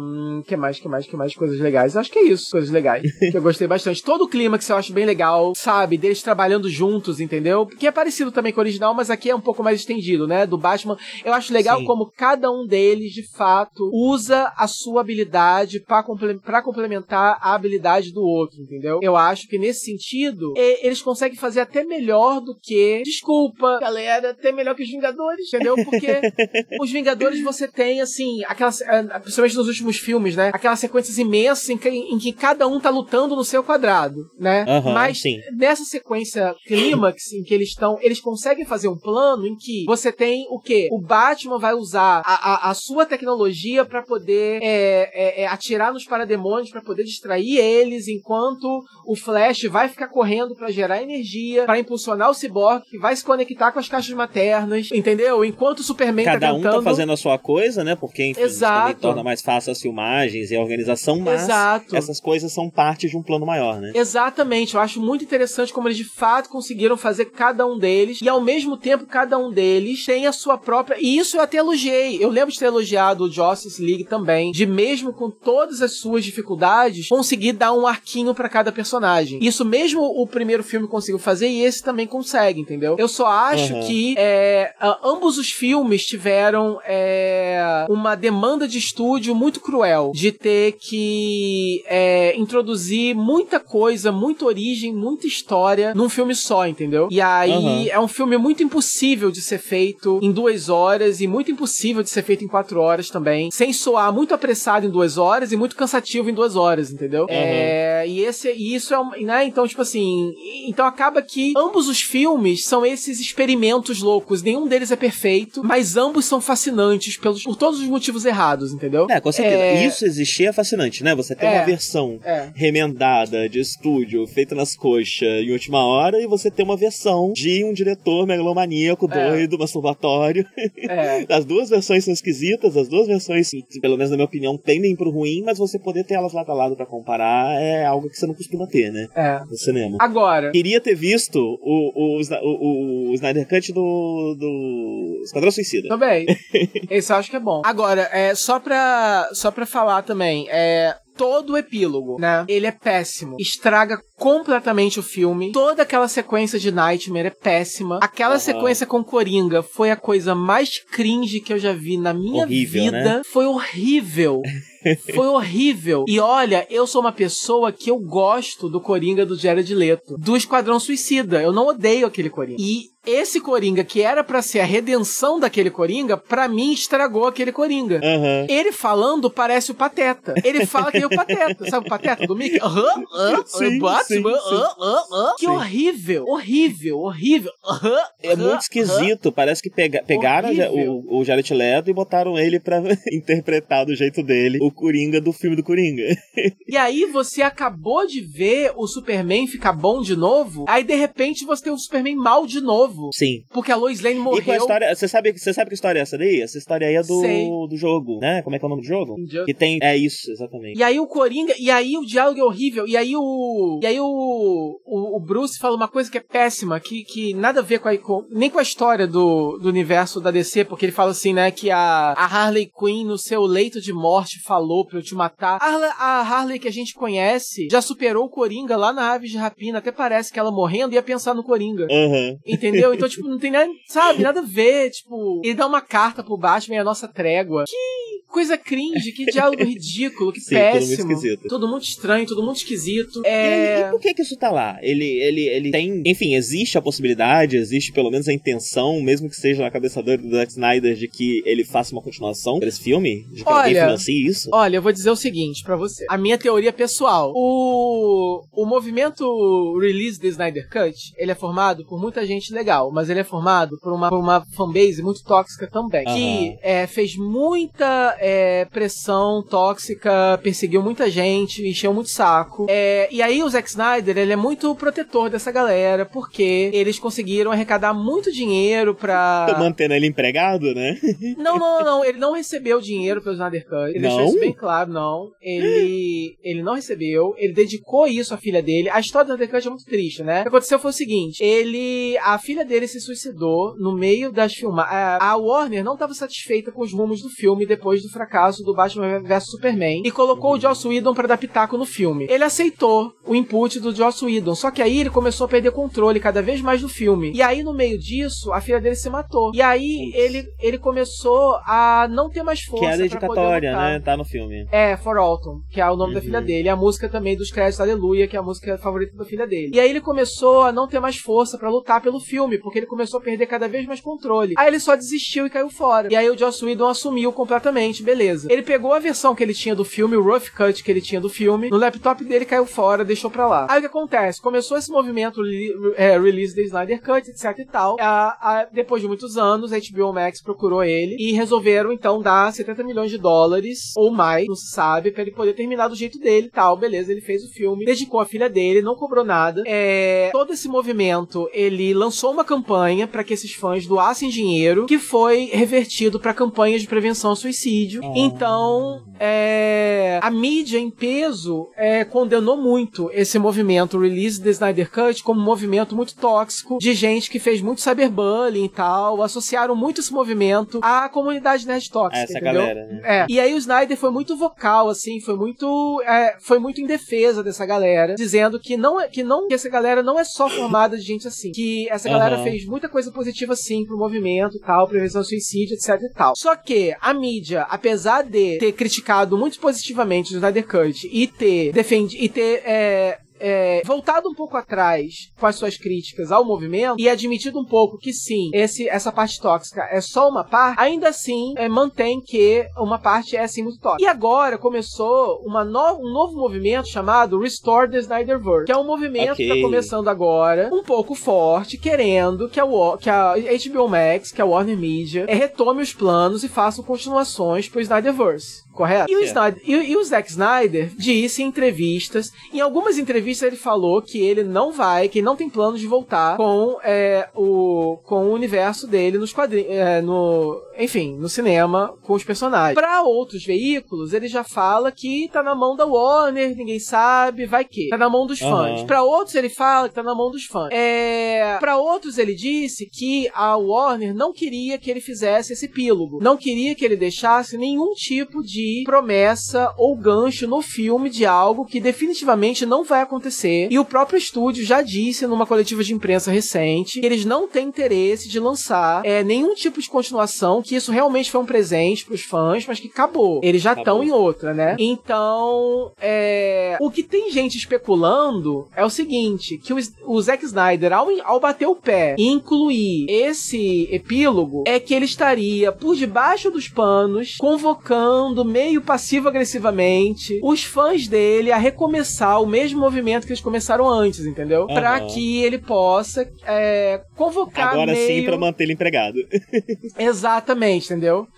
hum, que mais, que mais, que mais coisas legais? Eu acho que é isso, coisas legais. que eu gostei bastante. Todo o clima que eu acho bem legal, sabe? Deles trabalhando juntos, entendeu? Que é parecido também com o original, mas aqui é um pouco mais estendido, né? Do Batman. Eu acho legal Sim. como cada um deles, de fato, usa a sua habilidade pra comple- complementar a habilidade do outro, entendeu? Eu acho que nesse sentido, e- eles conseguem fazer até melhor do que. Desculpa, galera, até melhor que os Vingadores, entendeu? Porque *laughs* os Vingadores você tem, assim, aquelas. ah, Principalmente nos últimos filmes, né? Aquelas sequências imensas em que, em que cada um tá lutando no seu quadrado, né? Aham, Mas sim. nessa sequência clímax em que eles estão, eles conseguem fazer um plano em que você tem o quê? O Batman vai usar a, a, a sua tecnologia pra poder é, é, é, atirar nos parademônios, pra poder distrair eles, enquanto o Flash vai ficar correndo pra gerar energia, pra impulsionar o Cyborg, que vai se conectar com as caixas maternas, entendeu? Enquanto o Superman Cada tá um tentando... tá fazendo a sua coisa, né? Porque enfim, também Exato. torna mais fácil as filmagens e a organização, mas Exato. essas coisas são parte de um plano maior, né? Exatamente, eu acho muito interessante como eles de fato conseguiram fazer cada um deles e ao mesmo tempo cada um deles tem a sua própria. E isso eu até elogiei. Eu lembro de ter elogiado o Justice League também, de mesmo com todas as suas dificuldades, conseguir dar um arquinho pra cada personagem. Isso mesmo o primeiro filme conseguiu fazer e esse também consegue, entendeu? Eu só acho Uhum. que é, ambos os filmes tiveram é, uma demanda de estúdio muito cruel de ter que é, introduzir muita coisa, muita origem, muita história num filme só, entendeu? E aí Uhum. é um filme muito impossível de ser feito em duas horas e muito impossível de ser feito em quatro horas também, sem soar muito apressado em duas horas e muito cansativo em duas horas, entendeu? É, e esse, e isso é um, né? Então tipo assim, então acaba que ambos os filmes são esses experimentos loucos. Nenhum deles é perfeito, mas ambos são fascinantes pelos, por todos os motivos errados, entendeu? É, com certeza. É, Isso existir é fascinante, né? Você tem É. uma versão É. remendada de estúdio, feita nas coxas em última hora, e você tem uma versão de um diretor megalomaníaco, É. doido, masturbatório. *laughs* É. As duas versões são esquisitas, as duas versões, pelo menos na minha opinião, tendem pro ruim, mas você poder ter elas lado a lado pra comparar é algo que você não costuma ter, né? É. No cinema. Agora, Queria ter visto o, o, o, o Snyder Cut do, do Esquadrão Suicida. Também. *laughs* Esse eu acho que é bom. Agora, é, só, pra, só pra falar também, é. Todo o epílogo, né? Ele é péssimo. Estraga completamente o filme. Toda aquela sequência de Nightmare é péssima. Aquela Aham. sequência com Coringa foi a coisa mais cringe que eu já vi na minha Horrível, vida. né? Foi horrível. *laughs* Foi horrível. E olha, eu sou uma pessoa que eu gosto do Coringa do Jared Leto. Do Esquadrão Suicida. Eu não odeio aquele Coringa. E esse Coringa, que era pra ser a redenção daquele Coringa, pra mim estragou aquele Coringa. Aham. Ele falando parece o Pateta. Ele fala que é o Pateta. Sabe o Pateta do Mickey? Aham, aham, Sim, Batman, aham, aham, aham. Que horrível, horrível, horrível. Aham, É aham, muito esquisito. Parece que pega- pegaram Horrível. o, o Jared Leto e botaram ele pra *laughs* interpretar do jeito dele o Coringa do filme do Coringa. E aí você acabou de ver o Superman ficar bom de novo, aí de repente você tem o Superman mal de novo. Sim. Porque a Lois Lane morreu. E com a história. Você sabe, você sabe que história é essa daí? Essa história aí é do, Sei. do jogo, né? Como é que é o nome do jogo? Injustice. Que tem. É isso, exatamente. E aí o Coringa, e aí o diálogo é horrível, e aí o. E aí o, o, o Bruce fala uma coisa que é péssima, que, que nada a ver com a, com- nem com a história do, do universo da DC, porque ele fala assim, né, que a, a Harley Quinn no seu leito de morte falou pra eu te matar. A Harley, a Harley que a gente conhece já superou o Coringa lá na Aves de Rapina, até parece que ela morrendo ia pensar no Coringa. Aham. Entendeu? Então, tipo, não tem nada, sabe, nada a ver. Tipo, ele dá uma carta pro Batman e a nossa trégua. Que coisa cringe, que diálogo *laughs* ridículo, que Sim, péssimo. esquisito. Tudo muito estranho, tudo muito esquisito. E, É. e por que que isso tá lá? Ele, ele, ele tem. Enfim, existe a possibilidade, existe pelo menos a intenção, mesmo que seja na cabeça do Zack Snyder, de que ele faça uma continuação desse filme? De que alguém Olha, financie isso? Olha, eu vou dizer o seguinte pra você. A minha teoria pessoal. O, o movimento Release the Snyder Cut, ele é formado por muita gente legal, mas ele é formado por uma, por uma fanbase muito tóxica também. Aham. Que é, fez muita é, pressão tóxica, perseguiu muita gente, encheu muito saco. É, e aí o Zack Snyder, ele é muito protetor dessa galera, porque eles conseguiram arrecadar muito dinheiro pra... Tô mantendo ele empregado, né? *laughs* Não, não, não, não. Ele não recebeu dinheiro pelo Snyder Cut. Ele deixou Não? isso bem claro, não. Ele, ele não recebeu. Ele dedicou isso à filha dele. A história do Snyder Cut é muito triste, né? O que aconteceu foi o seguinte: ele. A filha dele se suicidou no meio das filmagens. A Warner não estava satisfeita com os rumos do filme depois do fracasso do Batman vs Superman e colocou o Joss Whedon pra dar pitaco no filme. Ele aceitou o input do Joss Whedon, só que aí ele começou a perder controle cada vez mais do filme. E aí, no meio disso, a filha dele se matou. E aí, ele, ele começou a não ter mais força. Que é a dedicatória, né? Tá no filme. É, For Alton, que é o nome da Uhum. filha dele. E a música também dos créditos Aleluia, que é a música favorita da filha dele. E aí ele começou a não ter mais força pra lutar pelo filme, porque ele começou a perder cada vez mais controle. Aí ele só desistiu e caiu fora. E aí o Joss Whedon assumiu completamente, beleza. Ele pegou a versão que ele tinha do filme, o rough cut que ele tinha do filme, no laptop dele caiu fora, deixou pra lá. Aí o que acontece? Começou esse movimento é, release the Snyder Cut, etc e tal. A- a- depois de muitos anos, a HBO Max procurou ele e resolveram então dar 70 milhões de dólares ou mais, não se sabe, pra ele poder terminar do jeito dele e tal. Beleza, ele fez o filme, dedicou a filha dele, não cobrou nada. É, todo esse movimento, ele lançou uma campanha pra que esses fãs doassem dinheiro, que foi revertido pra campanhas de prevenção ao suicídio. Então, é, a mídia em peso é, condenou muito esse movimento Release the Snyder Cut como um movimento muito tóxico de gente que fez muito cyberbullying e tal, associaram muito esse movimento à comunidade nerd tóxica, Essa entendeu? galera, né? É. E aí o Snyder foi muito vocal, assim, foi muito, é, foi muito em defesa dessa galera, dizendo que não é, que não, que essa galera não é só formada de gente assim, que essa galera Aham. fez muita coisa positiva sim pro movimento e tal, prevenção ao suicídio, etc e tal. Só que a mídia, apesar de ter criticado muito positivamente o Snyder Cut e ter defendido e ter é, é, voltado um pouco atrás com as suas críticas ao movimento e admitido um pouco que sim, esse, essa parte tóxica é só uma parte, ainda assim é, mantém que uma parte é sim muito tóxica. E agora começou uma no, um novo movimento chamado Restore the Snyderverse, que é um movimento que Ok. está começando agora, um pouco forte, querendo que a, que a HBO Max, que a Warner Media, é, retome os planos e faça continuações pro Snyderverse. Correto? E o, É. Snyder, e, e o Zack Snyder disse em entrevistas, em algumas entrevistas ele falou que ele não vai, que ele não tem planos de voltar com é, o com o universo dele nos quadrinhos, no, enfim, no cinema com os personagens. Para outros veículos, ele já fala que tá na mão da Warner, ninguém sabe, vai que tá na mão dos Aham. fãs. Para outros ele fala que tá na mão dos fãs. É, para outros ele disse que a Warner não queria que ele fizesse esse epílogo, não queria que ele deixasse nenhum tipo de promessa ou gancho no filme de algo que definitivamente não vai acontecer acontecer. E o próprio estúdio já disse numa coletiva de imprensa recente que eles não têm interesse de lançar é, nenhum tipo de continuação, que isso realmente foi um presente pros fãs, mas que acabou. Eles já estão em outra, né? Então, é, o que tem gente especulando é o seguinte, que o, o Zack Snyder, ao, ao bater o pé e incluir esse epílogo, é que ele estaria por debaixo dos panos, convocando meio passivo-agressivamente os fãs dele a recomeçar o mesmo movimento que eles começaram antes, entendeu? Uhum. Para que ele possa é, convocar Agora meio... sim, pra manter ele empregado. *laughs* Exatamente, entendeu?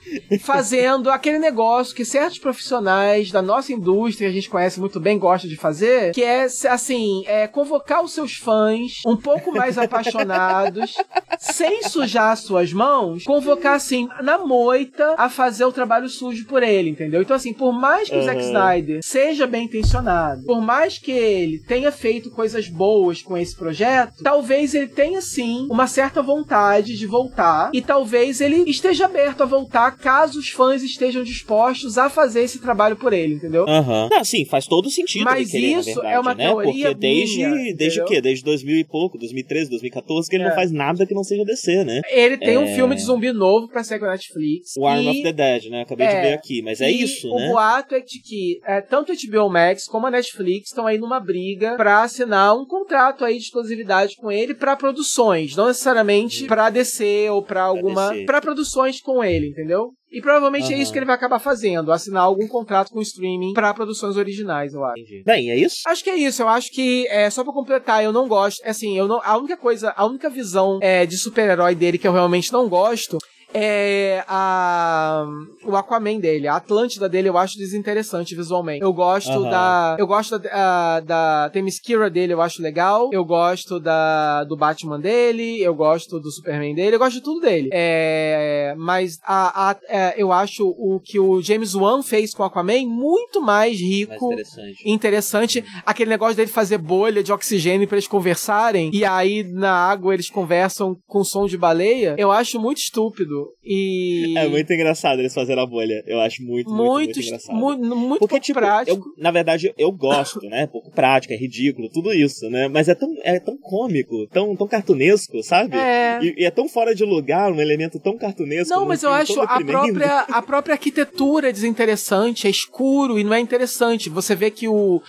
Fazendo aquele negócio que certos profissionais da nossa indústria, a gente conhece muito bem, gostam de fazer, que é, assim, é, convocar os seus fãs um pouco mais apaixonados, *laughs* sem sujar suas mãos, convocar, assim, na moita, a fazer o trabalho sujo por ele, entendeu? Então, assim, por mais que uhum. o Zack Snyder seja bem intencionado, por mais que ele tenha feito coisas boas com esse projeto, talvez ele tenha, sim, uma certa vontade de voltar e talvez ele esteja aberto a voltar caso os fãs estejam dispostos a fazer esse trabalho por ele, entendeu? Aham. Uhum. sim, faz todo sentido. Mas querer, isso verdade, é uma né? teoria Porque desde, minha, desde o quê? Desde 2000 e pouco, 2013, 2014, que ele É. não faz nada que não seja DC, né? Ele tem um É. filme de zumbi novo pra sair com a Netflix. O Arm e- of the Dead, né? Acabei de É. ver aqui. Mas é e isso, o né? boato é de que é, tanto a HBO Max como a Netflix estão aí numa briga pra assinar um contrato aí de exclusividade com ele pra produções, não necessariamente pra DC ou pra alguma. Pra produções com ele, entendeu? E provavelmente é Aham. isso que ele vai acabar fazendo, assinar algum contrato com o streaming pra produções originais, eu acho. Entendi. Bem, é isso? Acho que é isso. Eu acho que, é, só pra completar, eu não gosto. Assim, eu não. A única coisa, a única visão é, de super-herói dele que eu realmente não gosto é a o Aquaman dele, a Atlântida dele eu acho desinteressante visualmente. Eu gosto da eu gosto da, a- da Themyscira dele, eu acho legal. Eu gosto da do Batman dele, eu gosto do Superman dele, eu gosto de tudo dele. É, mas a, a- é, eu acho o que o James Wan fez com o Aquaman muito mais Mais rico interessante. interessante aquele negócio dele fazer bolha de oxigênio pra eles conversarem e aí na água eles conversam com som de baleia, eu acho muito estúpido e É muito engraçado eles fazerem a bolha. Eu acho muito, muito, muito, muito engraçado. mu- muito Porque, tipo, prático. eu, na verdade, eu gosto, né? Pouco prático, é ridículo, tudo isso, né? Mas é tão, é tão cômico, tão, tão cartunesco, sabe? É. E, e é tão fora de lugar, um elemento tão cartunesco. Não, mas eu acho a própria, *laughs* a própria arquitetura é desinteressante, é escuro e não é interessante. Você vê que o,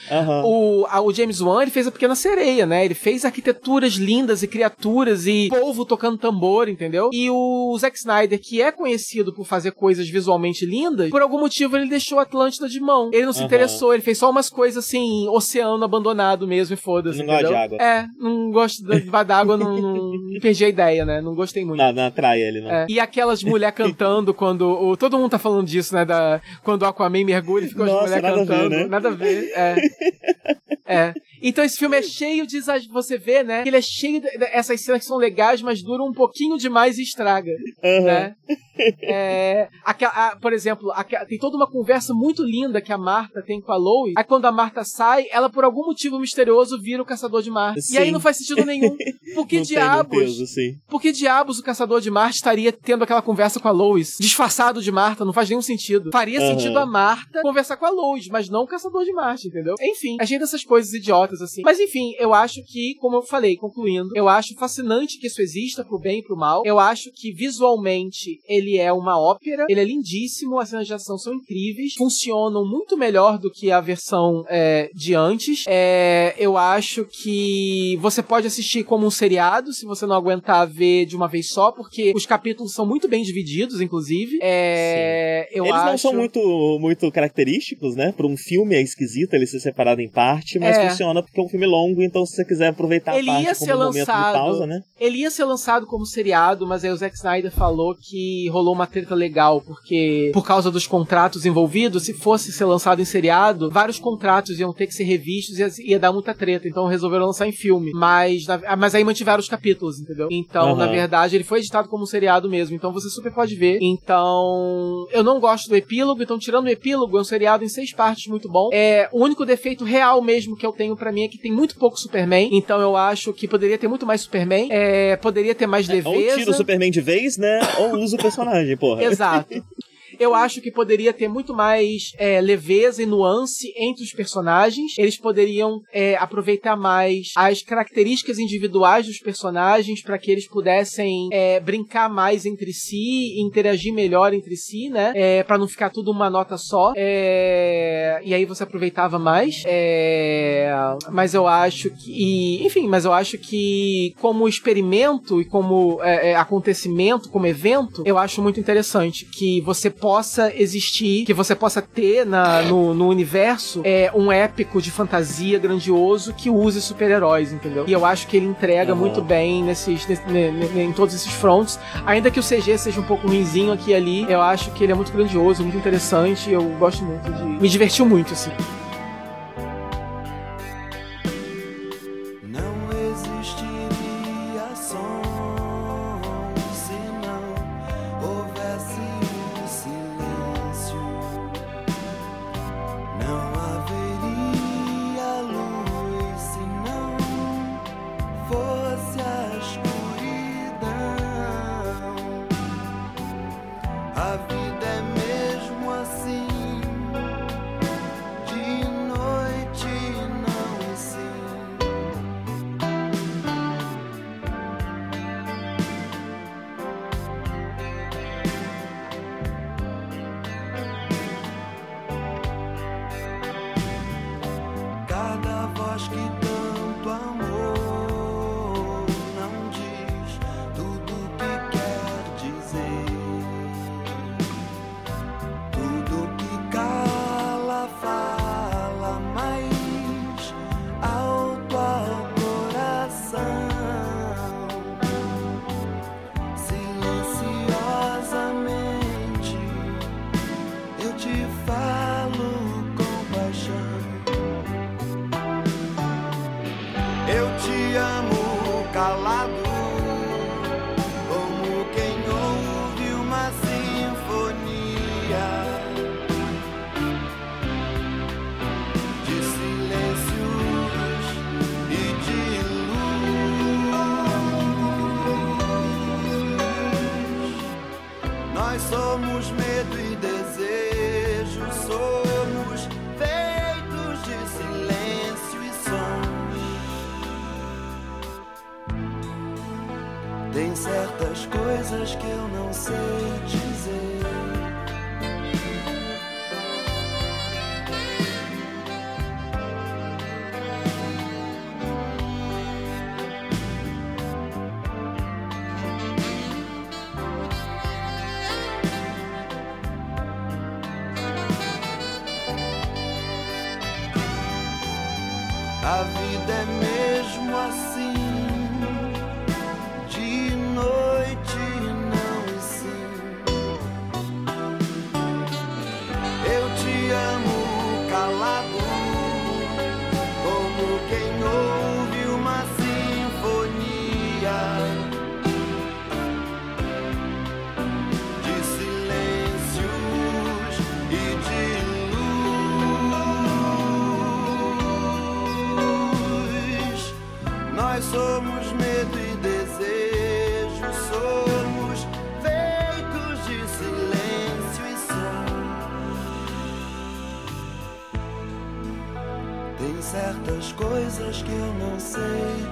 o, a- o James Wan ele fez a Pequena Sereia, né? Ele fez arquiteturas lindas e criaturas e povo tocando tambor, entendeu? E o Zack Snyder, que é conhecido por fazer coisas visualmente lindas, por algum motivo ele deixou Atlântida de mão. Ele não se Aham. interessou, ele fez só umas coisas assim, oceano abandonado mesmo e foda-se. Não gosta de água. É, não gosto da- d'água, não, não, *laughs* perdi a ideia, né? Não gostei muito. Não, não atrai ele, não. É. E aquelas mulher cantando quando. O, todo mundo tá falando disso, né? Da, quando o Aquaman mergulha e fica as mulheres nada a ver, cantando. né? Nada a ver. É. *laughs* É. Então esse filme é cheio de Você vê, né? Ele é cheio de, de- essas cenas que são legais, mas duram um pouquinho demais e estraga. Aham. Né? É, aquela- a- por exemplo, aquela- tem toda uma conversa muito linda que a Marta tem com a Lois. Aí quando a Marta sai, ela por algum motivo misterioso vira o caçador de Marte. E aí Sim. não faz sentido nenhum. Por que *laughs* Não diabos? peso, sim. Por que diabos o caçador de Marte estaria tendo aquela conversa com a Lois? Disfarçado de Marta, não faz nenhum sentido. Faria Aham. sentido a Marta conversar com a Lois, mas não o caçador de Marte, entendeu? Enfim, a gente dessas coisas idiotas assim. Mas enfim, eu acho que, como eu falei, concluindo, eu acho fascinante que isso exista pro bem e pro mal. Eu acho que visualmente ele é uma ópera, ele é lindíssimo, as cenas de ação são incríveis, funcionam muito melhor do que a versão é, de antes. É, eu acho que você pode assistir como um seriado, se você não aguentar ver de uma vez só, porque os capítulos são muito bem divididos, inclusive. É, eu Eles acho... não são muito, muito característicos, né? Pra um filme é esquisito ele ser separado em parte, mas É. funciona porque é um filme longo, então se você quiser aproveitar Ele a parte ia como ser um momento de lançado. pausa, né? Ele ia ser lançado como seriado, mas aí o Zack Snyder falou que rolou uma treta legal, porque por causa dos contratos envolvidos, se fosse ser lançado em seriado, vários contratos iam ter que ser revistos e ia, ia dar muita treta, então resolveram lançar em filme. Mas, na- ah, mas aí mantiveram os capítulos, entendeu? Então, Aham. na verdade, ele foi editado como um seriado mesmo, então você super pode ver. Então, eu não gosto do epílogo, então tirando o epílogo, é um seriado em seis partes muito bom. É, o único defeito real mesmo que eu tenho pra mim é que tem muito pouco Superman, então eu acho que poderia ter muito mais Superman, é, poderia ter mais Ou leveza. tira o Superman de vez, né? Ou usa o personagem, *laughs* porra. Exato. Eu acho que poderia ter muito mais é, leveza e nuance entre os personagens. Eles poderiam é, aproveitar mais as características individuais dos personagens para que eles pudessem é, brincar mais entre si, interagir melhor entre si, né? É, para não ficar tudo uma nota só. É, e aí você aproveitava mais. É, mas eu acho que, enfim, mas eu acho que como experimento e como é, acontecimento, como evento, eu acho muito interessante que você possa existir, que você possa ter na, no, no universo é, um épico de fantasia grandioso que use super-heróis, entendeu? E eu acho que ele entrega uhum. muito bem nesses, nesse, em todos esses fronts. Ainda que o CG seja um pouco ruimzinho aqui e ali, eu acho que ele é muito grandioso, muito interessante. Eu gosto muito de. Me divertiu muito, assim. vida é mesmo assim. coisas que eu não sei.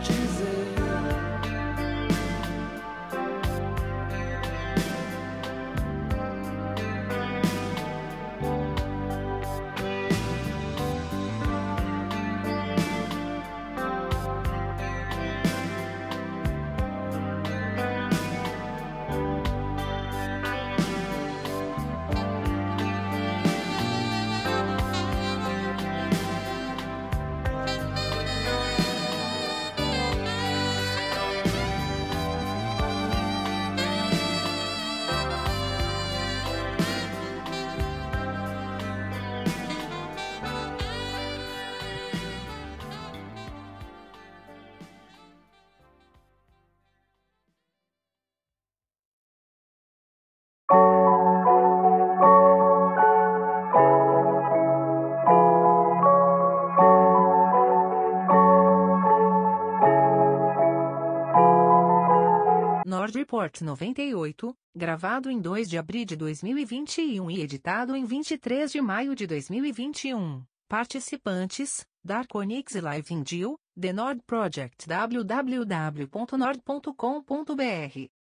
Report 98, gravado em 2 de abril de 2021 e editado em 23 de maio de 2021. Participantes: Dark Onyx e Live Indio, The Nord Project www.nord.com.br